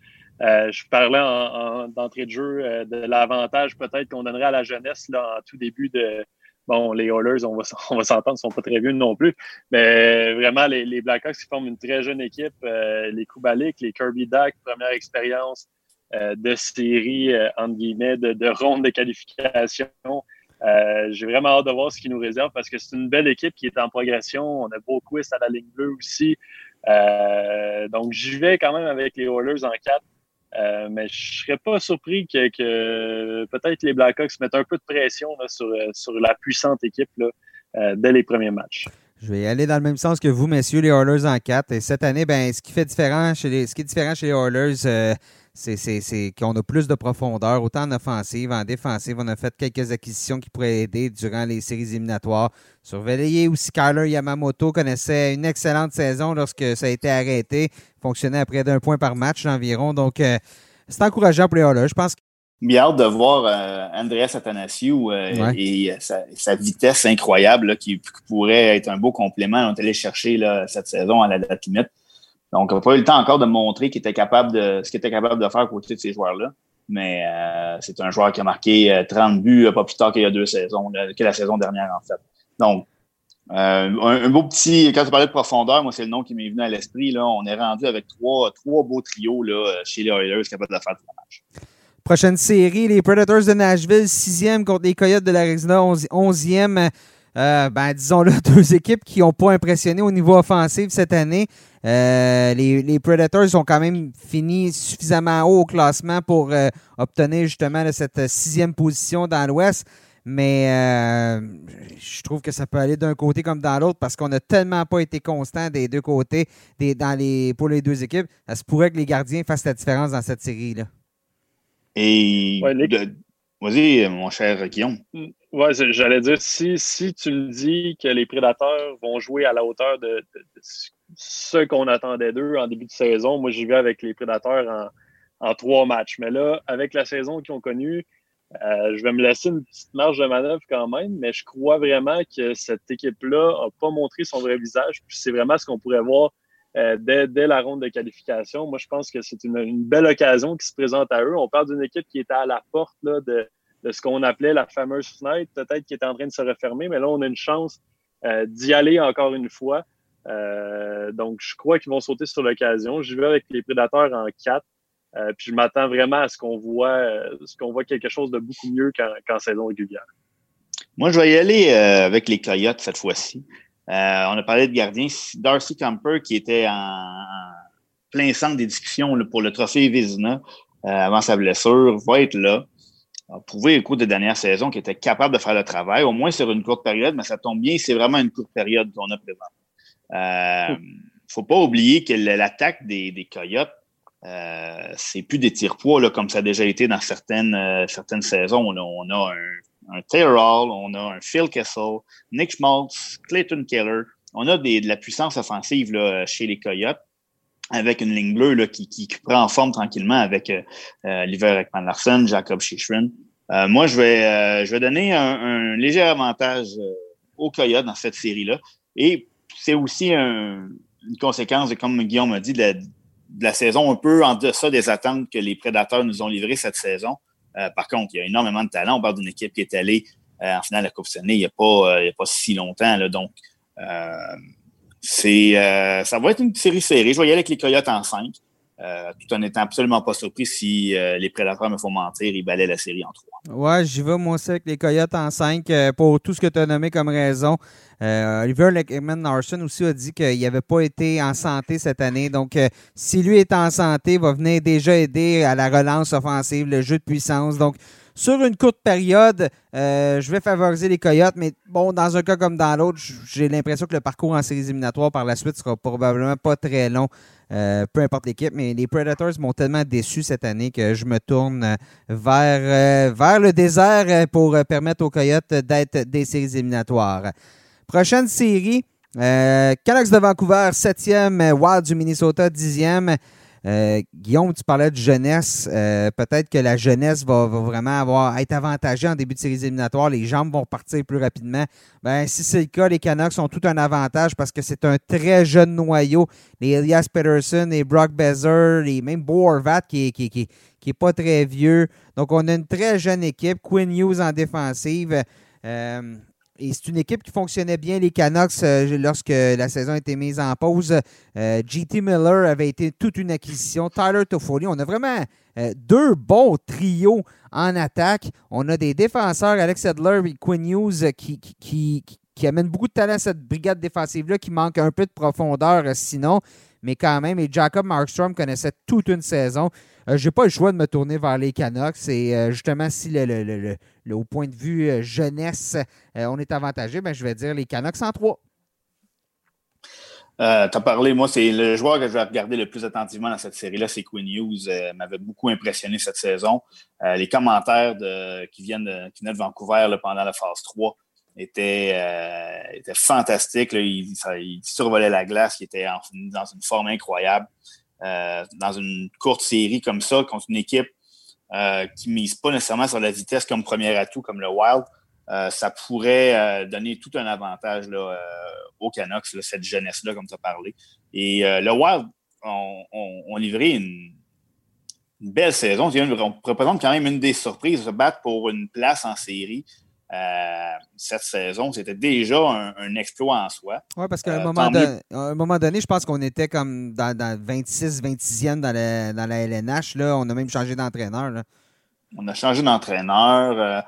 S3: je parlais en, d'entrée de jeu de l'avantage peut-être qu'on donnerait à la jeunesse en tout début de, Bon, les Oilers, on va, on va s'entendre, sont pas très vieux non plus. Mais vraiment, les, Blackhawks qui forment une très jeune équipe. Euh, les Kubalik, les Kirby Duck, première expérience euh, de série, euh, entre guillemets, de, de, ronde de qualification. J'ai vraiment hâte de voir ce qu'ils nous réserve parce que c'est une belle équipe qui est en progression. On a beaucoup à la ligne bleue aussi. donc, j'y vais quand même avec les Oilers en 4. Euh, mais je serais pas surpris que, peut-être les Blackhawks mettent un peu de pression sur, euh, sur la puissante équipe euh, dès les premiers matchs.
S1: Je vais y aller dans le même sens que vous, messieurs, les Oilers en 4. Et cette année, ben, ce qui fait différent chez les, ce qui est différent chez les Oilers, c'est qu'on a plus de profondeur, autant en offensive, en défensive. On a fait quelques acquisitions qui pourraient aider durant les séries éliminatoires. Surveiller aussi, Kyler Yamamoto connaissait une excellente saison lorsque ça a été arrêté. Fonctionnait à près d'un point par match environ. Donc, euh, c'est encourageant pour les Oilers. Je pense que
S2: Bien hâte de voir euh, Andreas Athanasiou euh, et sa, vitesse incroyable qui, pourrait être un beau complément. On est allé chercher là, cette saison à la date limite. Donc, on n'a pas eu le temps encore de montrer ce qu'il était capable de faire côté de ces joueurs-là. Mais euh, c'est un joueur qui a marqué 30 euh, buts euh, pas plus tard qu'il y a deux saisons, que la saison dernière, en fait. Donc, un, beau petit, quand tu parlais de profondeur, moi, c'est le nom qui m'est venu à l'esprit. Là, on est rendu avec trois, trois beaux trios là, chez les Oilers capables de faire tout le match.
S1: Prochaine série, les Predators de Nashville, sixième contre les Coyotes de l'Arizona, onzième. Ben, disons-le, deux équipes qui n'ont pas impressionné au niveau offensif cette année. Euh, les, Predators ont quand même fini suffisamment haut au classement pour euh, obtenir justement cette sixième position dans l'Ouest. Mais je trouve que ça peut aller d'un côté comme dans l'autre parce qu'on n'a tellement pas été constant des deux côtés des, dans les, pour les deux équipes. Ça se pourrait que les gardiens fassent la différence dans cette série-là.
S2: Et vas-y, mon cher Guillaume. Mm.
S3: Oui, j'allais dire, si, si tu me dis que les prédateurs vont jouer à la hauteur de, ce qu'on attendait d'eux en début de saison, moi j'y vais avec les prédateurs en, trois matchs. Mais là, avec la saison qu'ils ont connue, euh, je vais me laisser une petite marge de manœuvre quand même, mais je crois vraiment que cette équipe-là n'a pas montré son vrai visage. Puis c'est vraiment ce qu'on pourrait voir euh, dès, la ronde de qualification. Moi, je pense que c'est une, belle occasion qui se présente à eux. On parle d'une équipe qui était à la porte de, ce qu'on appelait la fameuse fenêtre, peut-être qui est en train de se refermer, mais là, on a une chance euh, d'y aller encore une fois. Euh, donc, je crois qu'ils vont sauter sur l'occasion. Je vais avec les prédateurs en 4. Euh, puis je m'attends vraiment à ce qu'on voit, ce qu'on voit quelque chose de beaucoup mieux qu'en saison régulière.
S2: Moi, je vais y aller avec les Coyotes cette fois-ci. on a parlé de gardien. Darcy Camper, qui était en, plein centre des discussions pour le trophée Vizina avant sa blessure, va être là a prouvé au cours des dernières saisons qu'il était capable de faire le travail, au moins sur une courte période, mais ça tombe bien, c'est vraiment une courte période qu'on a présent. Euh, faut pas oublier que l'attaque des, des Coyotes, euh, c'est plus des tirs-poids comme ça a déjà été dans certaines, euh, certaines saisons. On a, un Taylor Hall, on a un Phil Kessel, Nick Schmaltz, Clayton Keller. On a de la puissance offensive là, chez les Coyotes avec une ligne bleue là, qui, qui, prend forme tranquillement avec euh, euh Ekman Larson, Jacob Shishrin. Euh, moi, je vais, je vais donner un, léger avantage aux Coyotes dans cette série-là. Et c'est aussi une conséquence, comme Guillaume m'a dit, de la, saison un peu en deçà des attentes que les Prédateurs nous ont livrées cette saison. par contre, il y a énormément de talent. On parle d'une équipe qui est allée en finale de la Coupe Stanley il n'y a, y a pas si longtemps. Donc, c'est, euh, ça va être une série serrée. Je vais y aller avec les Coyotes en 5. Euh, tout en étant absolument pas surpris si euh, les prédateurs me font mentir, ils balaient la série en 3.
S1: Ouais, j'y vais moi aussi avec les Coyotes en 5 pour tout ce que tu as nommé comme raison. Oliver Leckman Larson aussi a dit qu'il n'avait pas été en santé cette année. Donc, si lui est en santé, il va venir déjà aider à la relance offensive, le jeu de puissance. Donc, sur une courte période, euh, je vais favoriser les Coyotes, mais bon, dans un cas comme dans l'autre, j'ai l'impression que le parcours en séries éliminatoires par la suite sera probablement pas très long, euh, peu importe l'équipe. Mais les Predators m'ont tellement déçu cette année que je me tourne vers, euh, vers le désert pour permettre aux Coyotes d'être des séries éliminatoires. Prochaine série. Canucks de Vancouver, 7e, Wild du Minnesota, 10e. Euh, Guillaume, tu parlais de jeunesse. Euh, peut-être que la jeunesse va, vraiment avoir, être avantagée en début de séries éliminatoires. Les jambes vont partir plus rapidement. Ben, si c'est le cas, les Canucks ont tout un avantage parce que c'est un très jeune noyau. Les Elias Peterson, les Brock Bezer, les même Bo Horvat qui qui, qui, pas très vieux. Donc, on a une très jeune équipe. Quinn Hughes en défensive. Euh, et c'est une équipe qui fonctionnait bien, les Canucks, euh, lorsque la saison a été mise en pause. Euh, GT Miller avait été toute une acquisition. Tyler Toffoli. On a vraiment euh, deux bons trios en attaque. On a des défenseurs, Alex Edler et Quinn Hughes, qui, qui, qui, amènent beaucoup de talent à cette brigade défensive-là, qui manque un peu de profondeur sinon. Mais quand même, et Jacob Markstrom connaissait toute une saison. Euh, je n'ai pas le choix de me tourner vers les Canucks. Et euh, justement, si le, au point de vue euh, jeunesse, on est avantagé, ben, je vais dire les Canucks en trois.
S2: tu as parlé, moi, c'est le joueur que je vais regarder le plus attentivement dans cette série-là, c'est Quinn Hughes. m'avait beaucoup impressionné cette saison. les commentaires qui, viennent de, qui de Vancouver pendant la phase 3 étaient, fantastiques. Il, survolait la glace, il était dans une forme incroyable. Euh, dans une courte série comme ça contre une équipe euh, qui ne mise pas nécessairement sur la vitesse comme premier atout, comme le Wild, euh, ça pourrait donner tout un avantage là, aux Canucks, cette jeunesse-là, comme tu as parlé. Et le Wild ont, livré une, belle saison. On représente quand même une des surprises, se battre pour une place en série. Euh, cette saison, c'était déjà un, exploit en soi.
S1: Oui, parce qu'à un, euh, un, moment donné, je pense qu'on était comme dans, 26, 26e dans la, dans la LNH. Là. On a même changé d'entraîneur.
S2: On a changé d'entraîneur. Euh,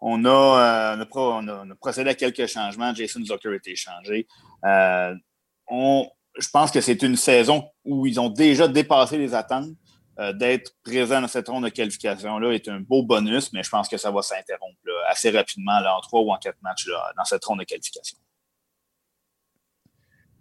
S2: on, a, on, a, procédé à quelques changements. Jason Zucker a été changé. on, je pense que c'est une saison où ils ont déjà dépassé les attentes. Euh, d'être présent dans cette ronde de qualification-là est un beau bonus, mais je pense que ça va s'interrompre assez rapidement là, en trois ou en quatre matchs dans cette ronde de qualification.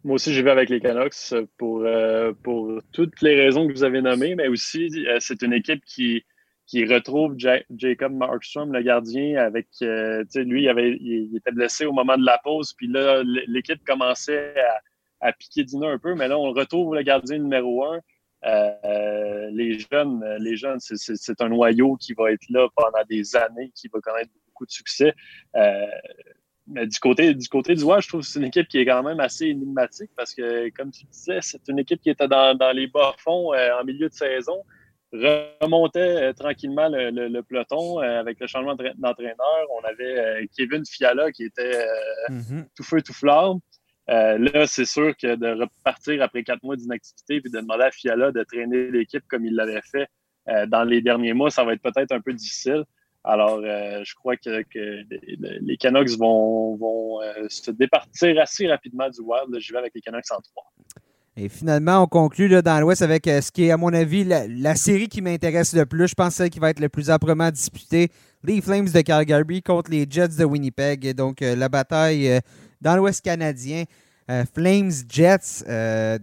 S3: Moi aussi, j'y vais avec les Canucks pour, euh, pour toutes les raisons que vous avez nommées, mais aussi, euh, c'est une équipe qui, qui retrouve Jacob Markstrom, le gardien, avec, lui, il, avait, il, était blessé au moment de la pause, puis là, l'équipe commençait à, à piquer du nez un peu, mais là, on retrouve le gardien numéro un. Euh, les jeunes, les jeunes, c'est un noyau qui va être là pendant des années, qui va connaître beaucoup de succès. Euh, mais du côté du côté du je trouve que c'est une équipe qui est quand même assez énigmatique parce que, comme tu disais, c'est une équipe qui était dans, les bas-fonds euh, en milieu de saison, remontait tranquillement le, peloton avec le changement d'entraîneur. On avait Kevin Fiala qui était mm-hmm. tout feu, tout flamme. Euh, là, c'est sûr que de repartir après quatre mois d'inactivité et de demander à Fiala de traîner l'équipe comme il l'avait fait euh, dans les derniers mois, ça va être peut-être un peu difficile. Alors, euh, je crois que, les Canucks vont, se départir assez rapidement du Wild. Je vais avec les Canucks en trois.
S1: Et finalement, on conclut là, dans l'Ouest avec ce qui est, à mon avis, la, série qui m'intéresse le plus. Je pense celle qui va être le plus âprement disputée. Les Flames de Calgary contre les Jets de Winnipeg. Et donc, la bataille dans l'Ouest canadien. Flames Jets,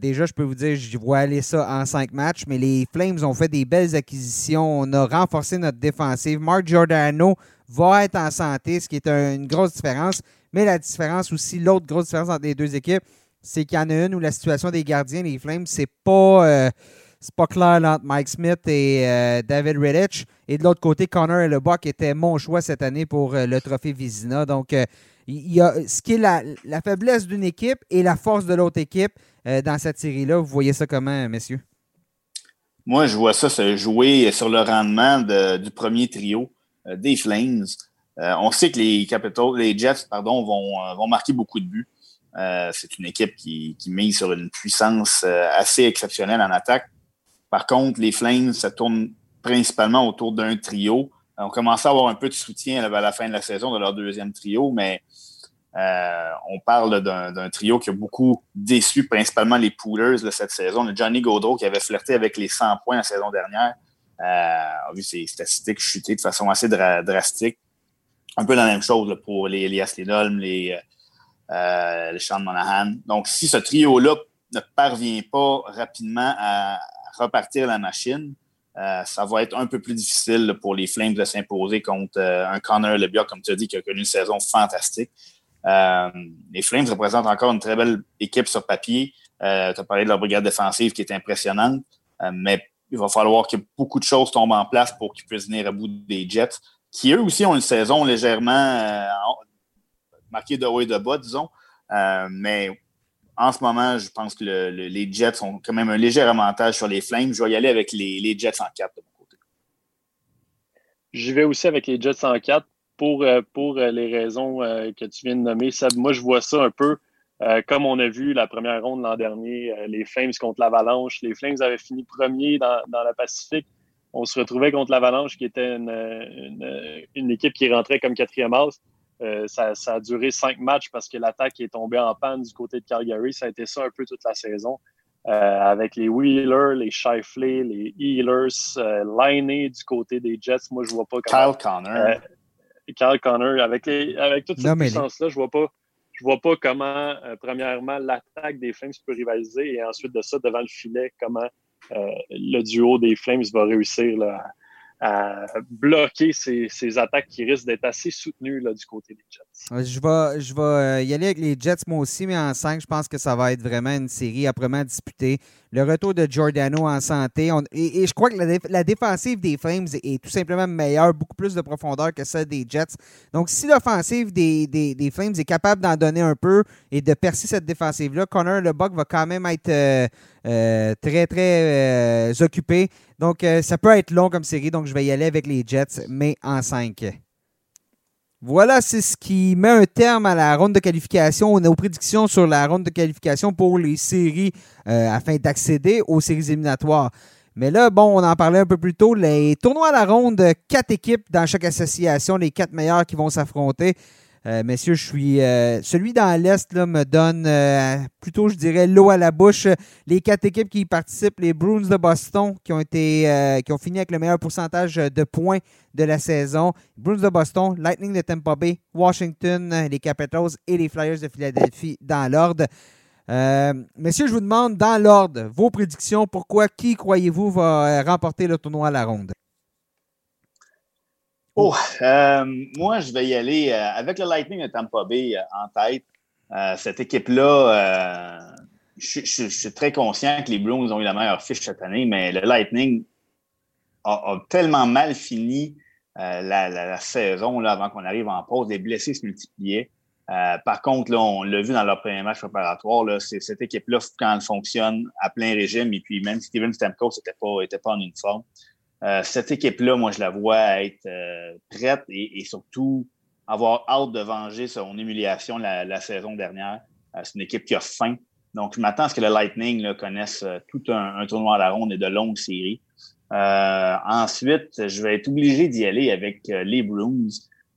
S1: déjà, je peux vous dire, je vois aller ça en cinq matchs, mais les Flames ont fait des belles acquisitions. On a renforcé notre défensive. Mark Giordano va être en santé, ce qui est une grosse différence. Mais la différence aussi, l'autre grosse différence entre les deux équipes, c'est qu'il y en a une où la situation des gardiens, les Flames, c'est pas, euh, pas clair entre Mike Smith et euh, David Riddich. Et de l'autre côté, Connor et Lebuck étaient mon choix cette année pour euh, le trophée Vizina. Donc, il y a ce qui est la, la faiblesse d'une équipe et la force de l'autre équipe dans cette série-là. Vous voyez ça comment, messieurs?
S2: Moi, je vois ça se jouer sur le rendement du premier trio des Flames. on sait que les Capitals, les Jets, pardon, vont, vont marquer beaucoup de buts. Euh, c'est une équipe qui, mise sur une puissance euh, assez exceptionnelle en attaque. Par contre, les Flames, ça tourne principalement autour d'un trio. Euh, on commence à avoir un peu de soutien à la fin de la saison de leur deuxième trio, mais on parle d'un trio qui a beaucoup déçu, principalement les Poolers cette saison. Le Johnny Gaudreau, qui avait flirté avec les 100 points la saison dernière, a vu ses statistiques chuter de façon assez drastique. Un peu la même chose pour les Elias Lidolm, les, euh, le Sean Monahan. Donc, si ce trio-là ne parvient pas rapidement à repartir la machine, euh, ça va être un peu plus difficile pour les Flames de s'imposer contre euh, un Connor LeBioc, comme tu as dit, qui a connu une saison fantastique. Les Flames représentent encore une très belle équipe sur papier. tu as parlé de leur brigade défensive qui est impressionnante, mais il va falloir que beaucoup de choses tombent en place pour qu'ils puissent venir à bout des Jets, qui eux aussi ont une saison légèrement marqué de haut et de bas, disons. Euh, mais en ce moment, je pense que les Jets ont quand même un léger avantage sur les Flames. Je vais y aller avec les, Jets en 4 de mon côté.
S3: J'y vais aussi avec les Jets en 4 pour, euh, pour euh, les raisons que tu viens de nommer. moi, je vois ça un peu comme on a vu la première ronde l'an dernier, les Flames contre l'Avalanche. Les Flames avaient fini premier dans, dans la Pacifique. On se retrouvait contre l'Avalanche, qui était une, une, équipe qui rentrait comme quatrième as. Euh, ça, a duré cinq matchs parce que l'attaque est tombée en panne du côté de Calgary. Ça a été ça un peu toute la saison. Euh, avec les Wheelers, les Shifley, les Healers, euh, Liney du côté des Jets. Moi, je vois pas
S2: comment. Kyle Connor. Euh,
S3: Kyle Connor. Avec, les, avec toute cette puissance-là, je vois pas. Je vois pas comment, premièrement, l'attaque des Flames peut rivaliser et ensuite de ça, devant le filet, comment le duo des Flames va réussir là, à bloquer ces, attaques qui risquent d'être assez soutenues là, du côté des Jets.
S1: Je vais, je vais euh, y aller avec les Jets moi aussi, mais en 5, je pense que ça va être vraiment une série âprement disputée. Le retour de Giordano en santé. et, je crois que la, défensive des Flames est, tout simplement meilleure, beaucoup plus de profondeur que celle des Jets. Donc, si l'offensive des, Flames est capable d'en donner un peu et de percer cette défensive-là, Connor LeBuck va quand même être euh, euh, très, très occupé. Donc, ça peut être long comme série. Donc, je vais y aller avec les Jets, mais en 5. Voilà, c'est ce qui met un terme à la ronde de qualification, aux prédictions sur la ronde de qualification pour les séries euh, afin d'accéder aux séries éliminatoires. Mais là, bon, on en parlait un peu plus tôt, les tournois à la ronde, quatre équipes dans chaque association, les quatre meilleurs qui vont s'affronter. Euh, messieurs, je suis euh, celui dans l'Est me donne euh, plutôt, je dirais, l'eau à la bouche. Les quatre équipes qui y participent, les Bruins de Boston, qui ont été qui ont fini avec le meilleur pourcentage de points de la saison. Bruins de Boston, Lightning de Tampa Bay, Washington, les Capitals et les Flyers de Philadelphie dans l'ordre. messieurs, je vous demande dans l'ordre vos prédictions. Pourquoi, qui croyez-vous va remporter le tournoi à la ronde?
S2: Oh, euh, moi, je vais y aller euh, avec le Lightning de Tampa Bay euh, en tête. cette équipe-là, je, suis très conscient que les Blues ont eu la meilleure fiche cette année, mais le Lightning a, tellement mal fini la, saison là, avant qu'on arrive en pause. Les blessés se multipliaient. par contre, là, on l'a vu dans leur premier match préparatoire, là, cette équipe-là, quand elle fonctionne à plein régime, et puis même Steven Stamkos n'était pas, était pas en uniforme, euh, cette équipe-là, moi, je la vois être euh, prête et, surtout avoir hâte de venger son humiliation la, saison dernière. Euh, c'est une équipe qui a faim. Donc, je m'attends à ce que le Lightning connaisse tout un, tournoi à la ronde et de longues séries. ensuite, je vais être obligé d'y aller avec les Bruins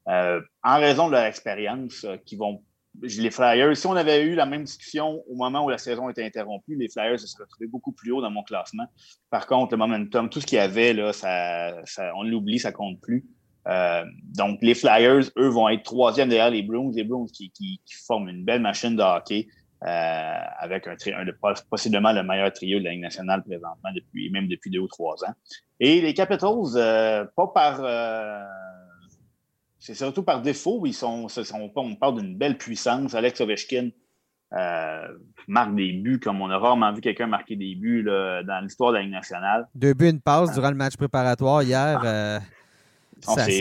S2: en raison de leur expérience qui vont les Flyers, si on avait eu la même discussion au moment où la saison était interrompue, les Flyers se seraient retrouvés beaucoup plus haut dans mon classement. Par contre, le momentum, tout ce qu'il y avait, là, ça, on l'oublie, ça compte plus. Euh, donc, les Flyers, eux, vont être troisième derrière les Bruins. Les Bruins qui, forment une belle machine de hockey. avec un, possiblement le meilleur trio de la Ligue nationale présentement, depuis, même depuis deux ou trois ans. Et les Capitals, pas par c'est surtout par défaut. Ils sont, on parle d'une belle puissance. Alex Ovechkin euh, marque des buts comme on a rarement vu quelqu'un marquer des buts dans l'histoire de la Ligue nationale.
S1: Deux buts, une passe durant le match préparatoire hier. Ah. Euh,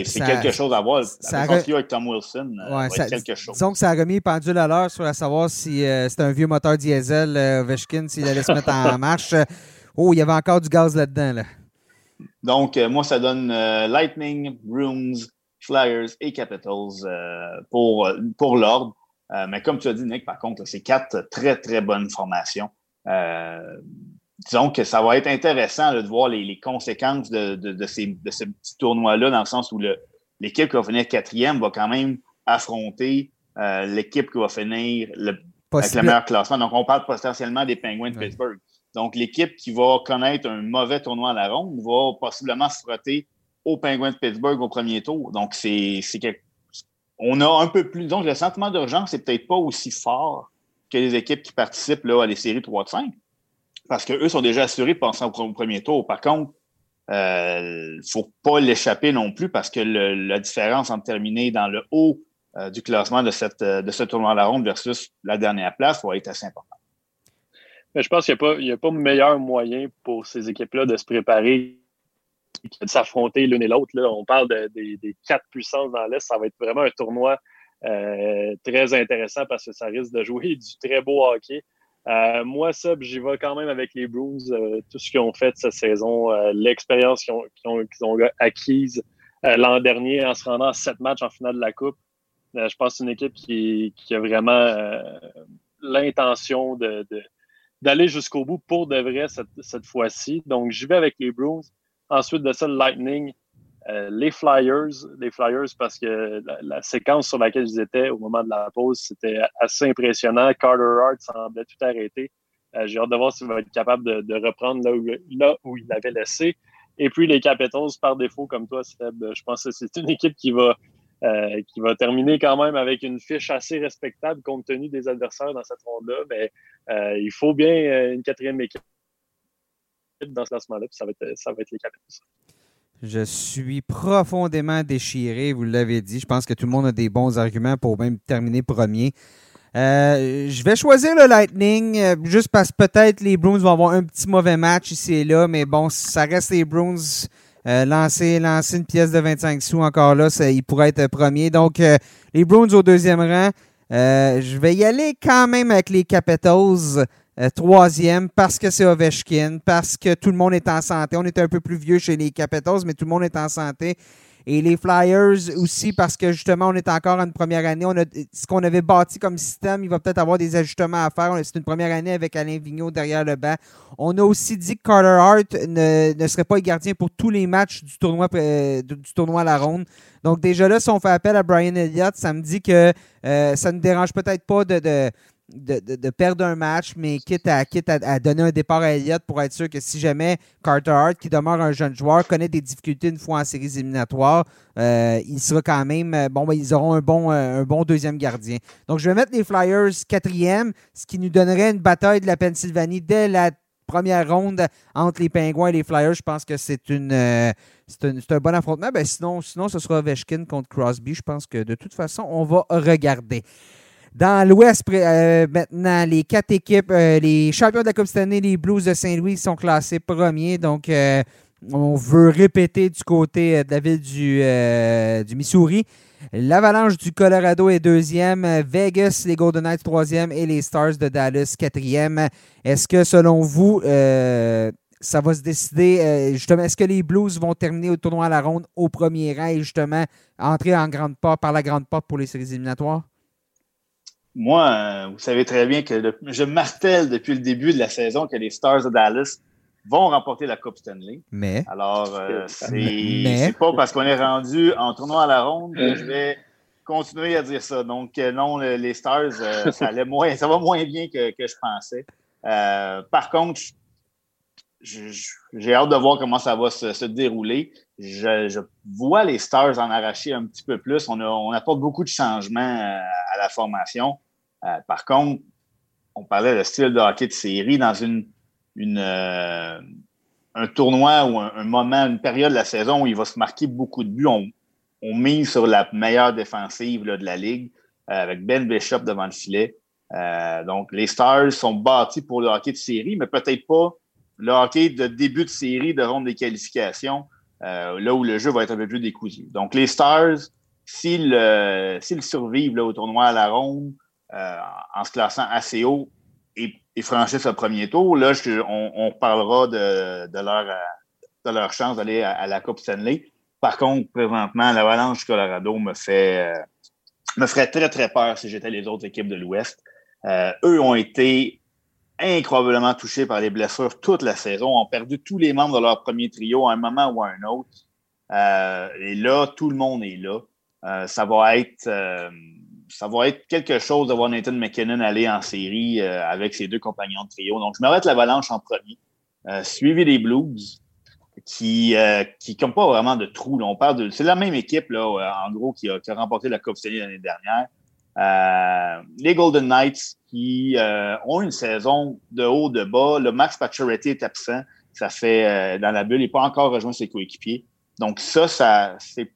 S2: c'est quelque chose à voir. Ça avec Tom Wilson, euh, quelque chose.
S1: Disons que ça a remis pendule à l'heure sur à savoir si c'était un vieux moteur diesel, Ovechkin, s'il allait se mettre en marche. Oh, il y avait encore du gaz là-dedans. Là.
S2: Donc, moi, ça donne Lightning, Bruins, Flyers et Capitals euh, pour, pour l'ordre. Euh, mais comme tu as dit, Nick, par contre, c'est quatre très, très bonnes formations. Euh, disons que ça va être intéressant de voir les, conséquences de, de, ces, de ce petit tournoi-là, dans le sens où l'équipe qui va finir quatrième va quand même affronter l'équipe qui va finir le, avec le meilleur classement. Donc, on parle potentiellement des Penguins de Pittsburgh. Donc, l'équipe qui va connaître un mauvais tournoi à la ronde va possiblement se frotter aux Penguins de Pittsburgh au premier tour. Donc, c'est on a un peu plus. Donc, le sentiment d'urgence n'est peut-être pas aussi fort que les équipes qui participent là, à les séries 3 de 5, parce qu'eux sont déjà assurés passer au premier tour. Par contre, il euh, faut pas l'échapper non plus parce que la différence entre terminer dans le haut euh, du classement de, cette, de ce tournoi à la ronde versus la dernière place va être assez important.
S3: Mais je pense qu'il n'y a, a, pas meilleur moyen pour ces équipes-là de se préparer de s'affronter l'une et l'autre. On parle des quatre puissances dans l'Est. Ça va être vraiment un tournoi euh, très intéressant parce que ça risque de jouer du très beau hockey. Euh, moi, ça, j'y vais quand même avec les Blues. Euh, tout ce qu'ils ont fait cette saison, l'expérience qu'ils ont, acquise l'an dernier en se rendant à sept matchs en finale de la Coupe. je pense que c'est une équipe qui, a vraiment l'intention d'aller jusqu'au bout pour de vrai cette, cette fois-ci. Donc, j'y vais avec les Bruins. Ensuite de ça, le Lightning, euh, les Flyers, les Flyers parce que la, séquence sur laquelle ils étaient au moment de la pause, c'était assez impressionnant. Carter Hart semblait tout arrêter. Euh, j'ai hâte de voir s'il va être capable de, reprendre là où, il l'avait laissé. Et puis les Capitals, par défaut, comme toi, Seb, je pense que c'est une équipe qui va, euh, qui va terminer quand même avec une fiche assez respectable compte tenu des adversaires dans cette ronde-là. Mais il faut bien une quatrième équipe dans ce classement-là, puis ça va, être, ça va être les Capitals.
S1: Je suis profondément déchiré, vous l'avez dit. Je pense que tout le monde a des bons arguments pour même terminer premier. Euh, je vais choisir le Lightning, euh, juste parce que peut-être les Bruins vont avoir un petit mauvais match ici et là, mais bon, ça reste les Bruins. Euh, lancer, lancer une pièce de 25 sous encore là, ça, il pourrait être premier. Donc, les Bruins au deuxième rang. je vais y aller quand même avec les Capitals. Euh, troisième, parce que c'est Ovechkin, parce que tout le monde est en santé. On est un peu plus vieux chez les Capitals, mais tout le monde est en santé. Et les Flyers aussi, parce que justement, on est encore en une première année. On a, ce qu'on avait bâti comme système, il va peut-être avoir des ajustements à faire. C'est une première année avec Alain Vigneault derrière le banc. On a aussi dit que Carter Hart ne, serait pas le gardien pour tous les matchs du tournoi, euh, du tournoi à la ronde. Donc déjà là, si on fait appel à Brian Elliott, ça me dit que euh, ça ne dérange peut-être pas de, perdre un match, mais quitte, à, quitte à, donner un départ à Elliott pour être sûr que si jamais Carter Hart, qui demeure un jeune joueur, connaît des difficultés une fois en séries éliminatoires, euh, il sera quand même. Euh, bon, ben, ils auront un bon, euh, un bon deuxième gardien. Donc, je vais mettre les Flyers quatrième, ce qui nous donnerait une bataille de la Pennsylvanie dès la première ronde entre les Pingouins et les Flyers. Je pense que c'est une. c'est un, bon affrontement. Ben, sinon, sinon, ce sera Ovechkin contre Crosby. Je pense que de toute façon, on va regarder. Dans l'Ouest, euh, maintenant, les quatre équipes, euh, les champions de la Coupe cette année, les Blues de Saint-Louis, sont classés premiers. Donc, euh, on veut répéter du côté de la ville du, Missouri. L'Avalanche du Colorado est deuxième. Vegas, les Golden Knights troisième et les Stars de Dallas quatrième. Est-ce que, selon vous, ça va se décider, justement, est-ce que les Blues vont terminer au tournoi à la ronde au premier rang et justement entrer en grande porte, par la grande porte pour les séries éliminatoires?
S2: Moi, euh, vous savez très bien que je martèle depuis le début de la saison que les Stars de Dallas vont remporter la Coupe Stanley.
S1: Mais.
S2: Alors, euh, c'est pas parce qu'on est rendu en tournoi à la ronde que je vais continuer à dire ça. Donc, euh, non, les Stars, ça, allait moins, ça va moins bien que, je pensais. par contre, j'ai hâte de voir comment ça va se, dérouler. Je, vois les Stars en arracher un petit peu plus. On, apporte beaucoup de changements à la formation. Euh, par contre, on parlait de style de hockey de série dans une, une un tournoi ou un, moment, une période de la saison où il va se marquer beaucoup de buts. On, on mise sur la meilleure défensive de la ligue avec Ben Bishop devant le filet. donc, les Stars sont bâtis pour le hockey de série, mais peut-être pas le hockey de début de série, de ronde des qualifications, euh, là où le jeu va être un peu plus décousu. Donc, les Stars, s'ils euh, survivent au tournoi à la ronde, euh, en se classant assez haut et, franchissent le premier tour, là, on, parlera de, leur, chance d'aller à, la Coupe Stanley. Par contre, présentement, l'Avalanche Colorado me fait me ferait très, très peur si j'étais les autres équipes de l'Ouest. eux ont été incroyablement touchés par les blessures toute la saison, ont perdu tous les membres de leur premier trio à un moment ou à un autre. Euh, et là, tout le monde est là. Euh, ça va être euh, ça va être quelque chose de voir Nathan McKinnon aller en série avec ses deux compagnons de trio. Donc, je mettre l'avalanche en premier, suivi des Blues, qui qui n'ont pas vraiment de trou. On parle de. C'est la même équipe, là, en gros, qui a, remporté la Coupe Stanley l'année dernière. Euh, les Golden Knights qui euh, ont une saison de haut, de bas. Le Max Pacioretty est absent. Ça fait euh, dans la bulle. Il n'est pas encore rejoint ses coéquipiers. Donc, ça, ça c'est,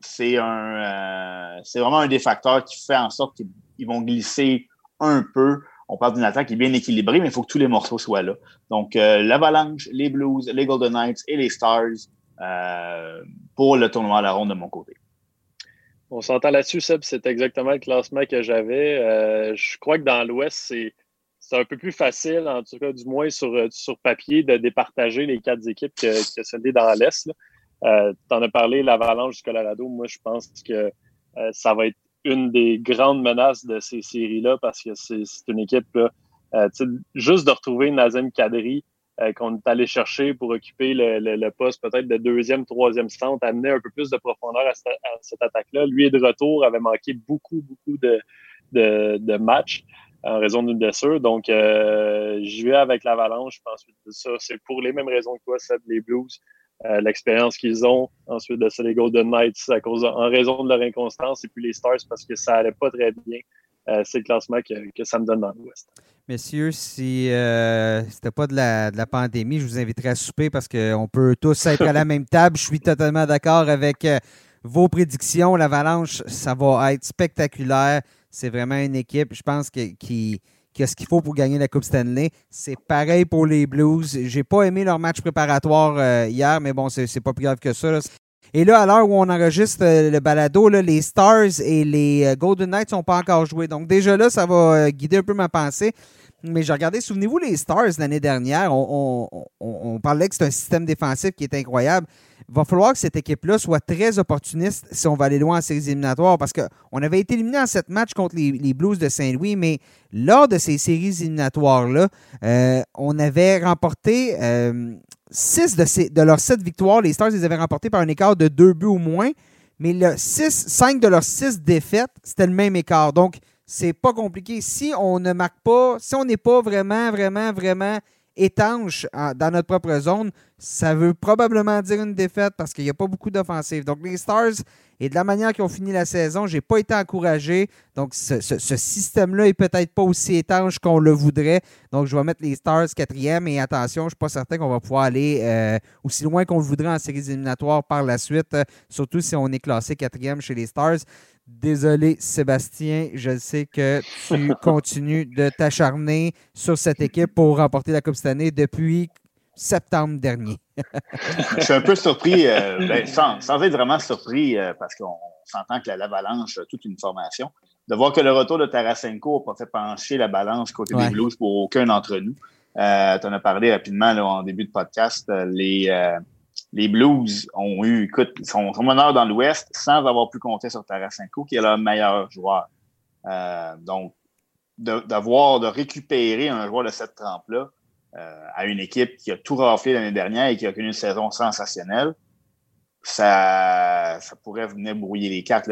S2: c'est un c'est vraiment un des facteurs qui fait en sorte qu'ils vont glisser un peu. On parle d'une attaque qui est bien équilibrée, mais il faut que tous les morceaux soient là. Donc, l'Avalanche, les Blues, les Golden Knights et les Stars pour le tournoi à la ronde de mon côté.
S3: On s'entend là-dessus, Seb, c'est exactement le classement que j'avais. Euh, je crois que dans l'Ouest, c'est, un peu plus facile, en tout cas, du moins sur, sur papier, de départager les quatre équipes que, que celle dans l'Est. Euh, tu en as parlé, l'Avalanche du Colorado. Moi, je pense que euh, ça va être une des grandes menaces de ces séries-là parce que c'est, une équipe, là, juste de retrouver Nazem Kadri, euh, qu'on est allé chercher pour occuper le, poste peut-être de deuxième, troisième centre, amener un peu plus de profondeur à cette, attaque-là. Lui est de retour, avait manqué beaucoup, beaucoup de, de, matchs en raison d'une blessure. Donc, euh, je vais avec l'Avalanche. Ensuite de ça, c'est pour les mêmes raisons que toi, les Blues. Euh, l'expérience qu'ils ont. Ensuite de ça, les Golden Knights à cause en raison de leur inconstance et puis les Stars parce que ça allait pas très bien. c'est le classement que, que ça me donne dans l'Ouest.
S1: Messieurs, si euh, c'était pas de la, de la, pandémie, je vous inviterais à souper parce qu'on peut tous être à la même table. Je suis totalement d'accord avec euh, vos prédictions. L'Avalanche, ça va être spectaculaire. C'est vraiment une équipe, je pense, qui, qui, a ce qu'il faut pour gagner la Coupe Stanley. C'est pareil pour les Blues. J'ai pas aimé leur match préparatoire euh, hier, mais bon, c'est pas plus grave que ça. Et là, à l'heure où on enregistre euh, le balado, les Stars et les euh, Golden Knights n'ont pas encore joué. Donc déjà là, ça va euh, guider un peu ma pensée. Mais j'ai regardé, souvenez-vous, les Stars l'année dernière, on, parlait que c'est un système défensif qui est incroyable. Il va falloir que cette équipe-là soit très opportuniste si on va aller loin en séries éliminatoires parce qu'on avait été éliminé en sept matchs contre les, Blues de Saint-Louis, mais lors de ces séries éliminatoires-là, on avait remporté six de, leurs sept victoires, les Stars les avaient remportées par un écart de deux buts au moins. Mais cinq de leurs six défaites, c'était le même écart. Donc, c'est pas compliqué. Si on ne marque pas, si on n'est pas vraiment, vraiment, vraiment étanche dans notre propre zone, ça veut probablement dire une défaite parce qu'il n'y a pas beaucoup d'offensives. Donc, les Stars, et de la manière qu'ils ont fini la saison, j'ai pas été encouragé. Donc, ce, système-là est peut-être pas aussi étanche qu'on le voudrait. Donc, je vais mettre les Stars quatrième. Et attention, je ne suis pas certain qu'on va pouvoir aller euh, aussi loin qu'on le voudrait en séries éliminatoires par la suite, euh, surtout si on est classé quatrième chez les Stars. Désolé, Sébastien, je sais que tu continues de t'acharner sur cette équipe pour remporter la Coupe cette année depuis septembre dernier.
S2: je suis un peu surpris, euh, ben, sans, être vraiment surpris, euh, parce qu'on s'entend que l'avalanche a toute une formation, de voir que le retour de Tarasenko n'a pas fait pencher la balance côté des Blues pour aucun d'entre nous. Euh, tu en as parlé rapidement en début de podcast. Les, les Blues ont eu, écoute, sont, meneurs dans l'Ouest sans avoir pu compter sur Tarasenko, qui est leur meilleur joueur. donc, d'avoir, de, de récupérer un joueur de cette trempe-là, euh, à une équipe qui a tout raflé l'année dernière et qui a connu une saison sensationnelle, ça, ça pourrait venir brouiller les cartes.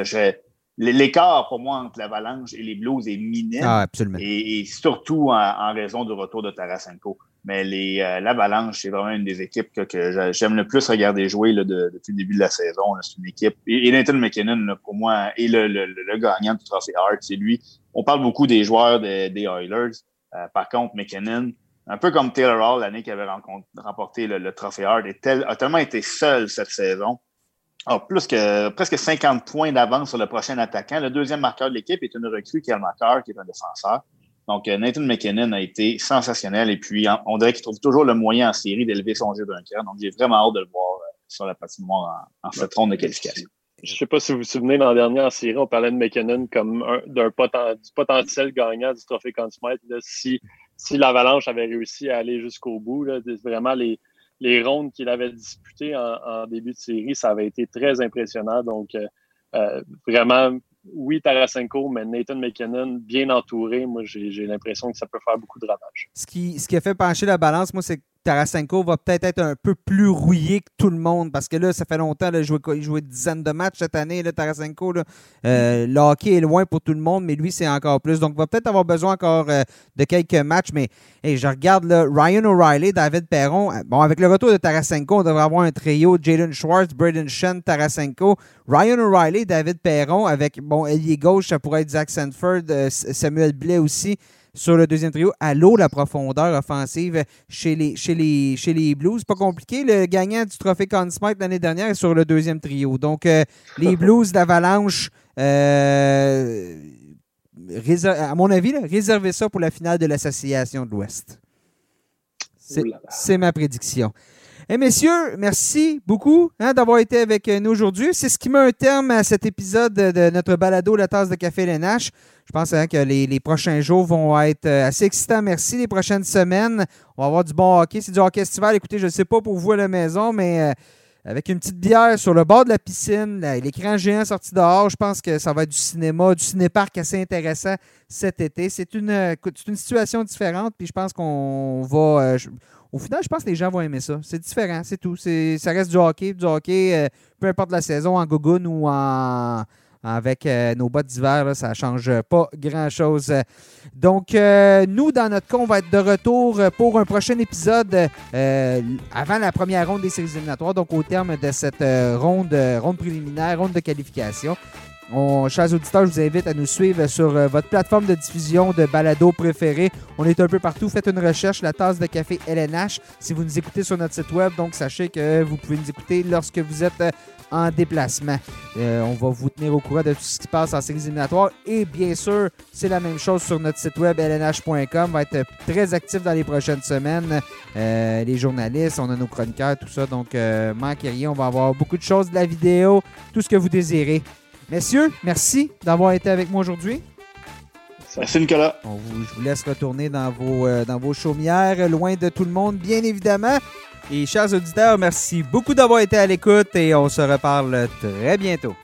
S2: L'écart pour moi entre l'Avalanche et les Blues est minime.
S1: Ah, absolument.
S2: Et, surtout en, raison du retour de Tarasenko. Mais euh, l'Avalanche, c'est vraiment une des équipes que, j'aime le plus regarder jouer là, depuis le début de la saison. C'est une équipe. Et, Nathan McKinnon, pour moi, est le, gagnant du trophée Hart. C'est lui. On parle beaucoup des joueurs des Oilers. par contre, McKinnon, un peu comme Taylor Hall l'année qui avait remporté le, trophée Hard, a tellement été seul cette saison. a plus que presque 50 points d'avance sur le prochain attaquant. Le deuxième marqueur de l'équipe est une recrue qui est un marqueur, qui est un défenseur. Donc, euh, Nathan McKinnon a été sensationnel et puis on dirait qu'il trouve toujours le moyen en série d'élever son jeu d'un cœur. Donc, j'ai vraiment hâte de le voir euh, sur la patinoire en, en cette ronde de qualification.
S3: Je ne sais pas si vous vous souvenez, dans la dernière série, on parlait de McKinnon comme d'un du potentiel gagnant du trophée Conn si, si l'Avalanche avait réussi à aller jusqu'au bout. Là, vraiment, les, les rondes qu'il avait disputées en, début de série, ça avait été très impressionnant. Donc, euh, vraiment, oui, Tarasenko, mais Nathan McKinnon, bien entouré, moi, j'ai l'impression que ça peut faire beaucoup de ravages.
S1: Ce qui, ce qui a fait pencher la balance, moi, c'est Tarasenko va peut-être être un peu plus rouillé que tout le monde parce que là, ça fait longtemps, qu'il il jouait une dizaine de matchs cette année, Tarasenko. Là. Euh, le hockey est loin pour tout le monde, mais lui, c'est encore plus. Donc, va peut-être avoir besoin encore euh, de quelques matchs. Mais je regarde là, Ryan O'Reilly, David Perron. Euh, bon, avec le retour de Tarasenko, on devrait avoir un trio Jalen Schwartz, Braden Shen, Tarasenko. Ryan O'Reilly, David Perron, avec, bon, ailier gauche, ça pourrait être Zach Sanford, Samuel Blais aussi sur le deuxième trio. À l'eau, la profondeur offensive chez les, chez les, chez les Blues. Pas compliqué. Le gagnant du trophée Conn Smythe l'année dernière est sur le deuxième trio. Donc, euh, les Blues d'Avalanche, euh, à mon avis, réservez ça pour la finale de l'Association de l'Ouest. C'est ma prédiction. Et eh, messieurs, merci beaucoup hein, d'avoir été avec nous aujourd'hui. C'est ce qui met un terme à cet épisode de notre balado La tasse de café LNH. Je pense hein, que les, prochains jours vont être euh, assez excitants. Merci. Les prochaines semaines, on va avoir du bon hockey. C'est du hockey estival. Écoutez, je ne sais pas pour vous à la maison, mais euh, avec une petite bière sur le bord de la piscine, l'écran géant sorti dehors, je pense que ça va être du cinéma, du cinéparc assez intéressant cet été. C'est euh, une situation différente, puis je pense qu'on va. Au final, je pense que les gens vont aimer ça. C'est différent, c'est tout. Ça reste du hockey, du hockey, euh, peu importe la saison, en gogoon ou en, avec euh, nos bottes d'hiver, ça ne change pas grand-chose. Donc, euh, nous, dans notre cas, on va être de retour pour un prochain épisode avant la première ronde des séries éliminatoires, donc au terme de cette ronde, ronde préliminaire, ronde de qualification. Chers auditeurs, je vous invite à nous suivre sur euh, votre plateforme de diffusion de balado préférée. On est un peu partout. Faites une recherche, la tasse de café LNH. Si vous nous écoutez sur notre site web, donc sachez que vous pouvez nous écouter lorsque vous êtes euh, en déplacement. Euh, on va vous tenir au courant de tout ce qui se passe en séries éliminatoires. Et bien sûr, c'est la même chose sur notre site web lnh.com. Va être très actif dans les prochaines semaines. les journalistes, on a nos chroniqueurs, tout ça. Donc, manquez rien. On va avoir beaucoup de choses, de la vidéo, tout ce que vous désirez. Messieurs, merci d'avoir été avec moi aujourd'hui.
S2: Merci Nicolas.
S1: je vous laisse retourner dans vos, euh, dans vos chaumières, loin de tout le monde, bien évidemment. Et chers auditeurs, merci beaucoup d'avoir été à l'écoute et on se reparle très bientôt.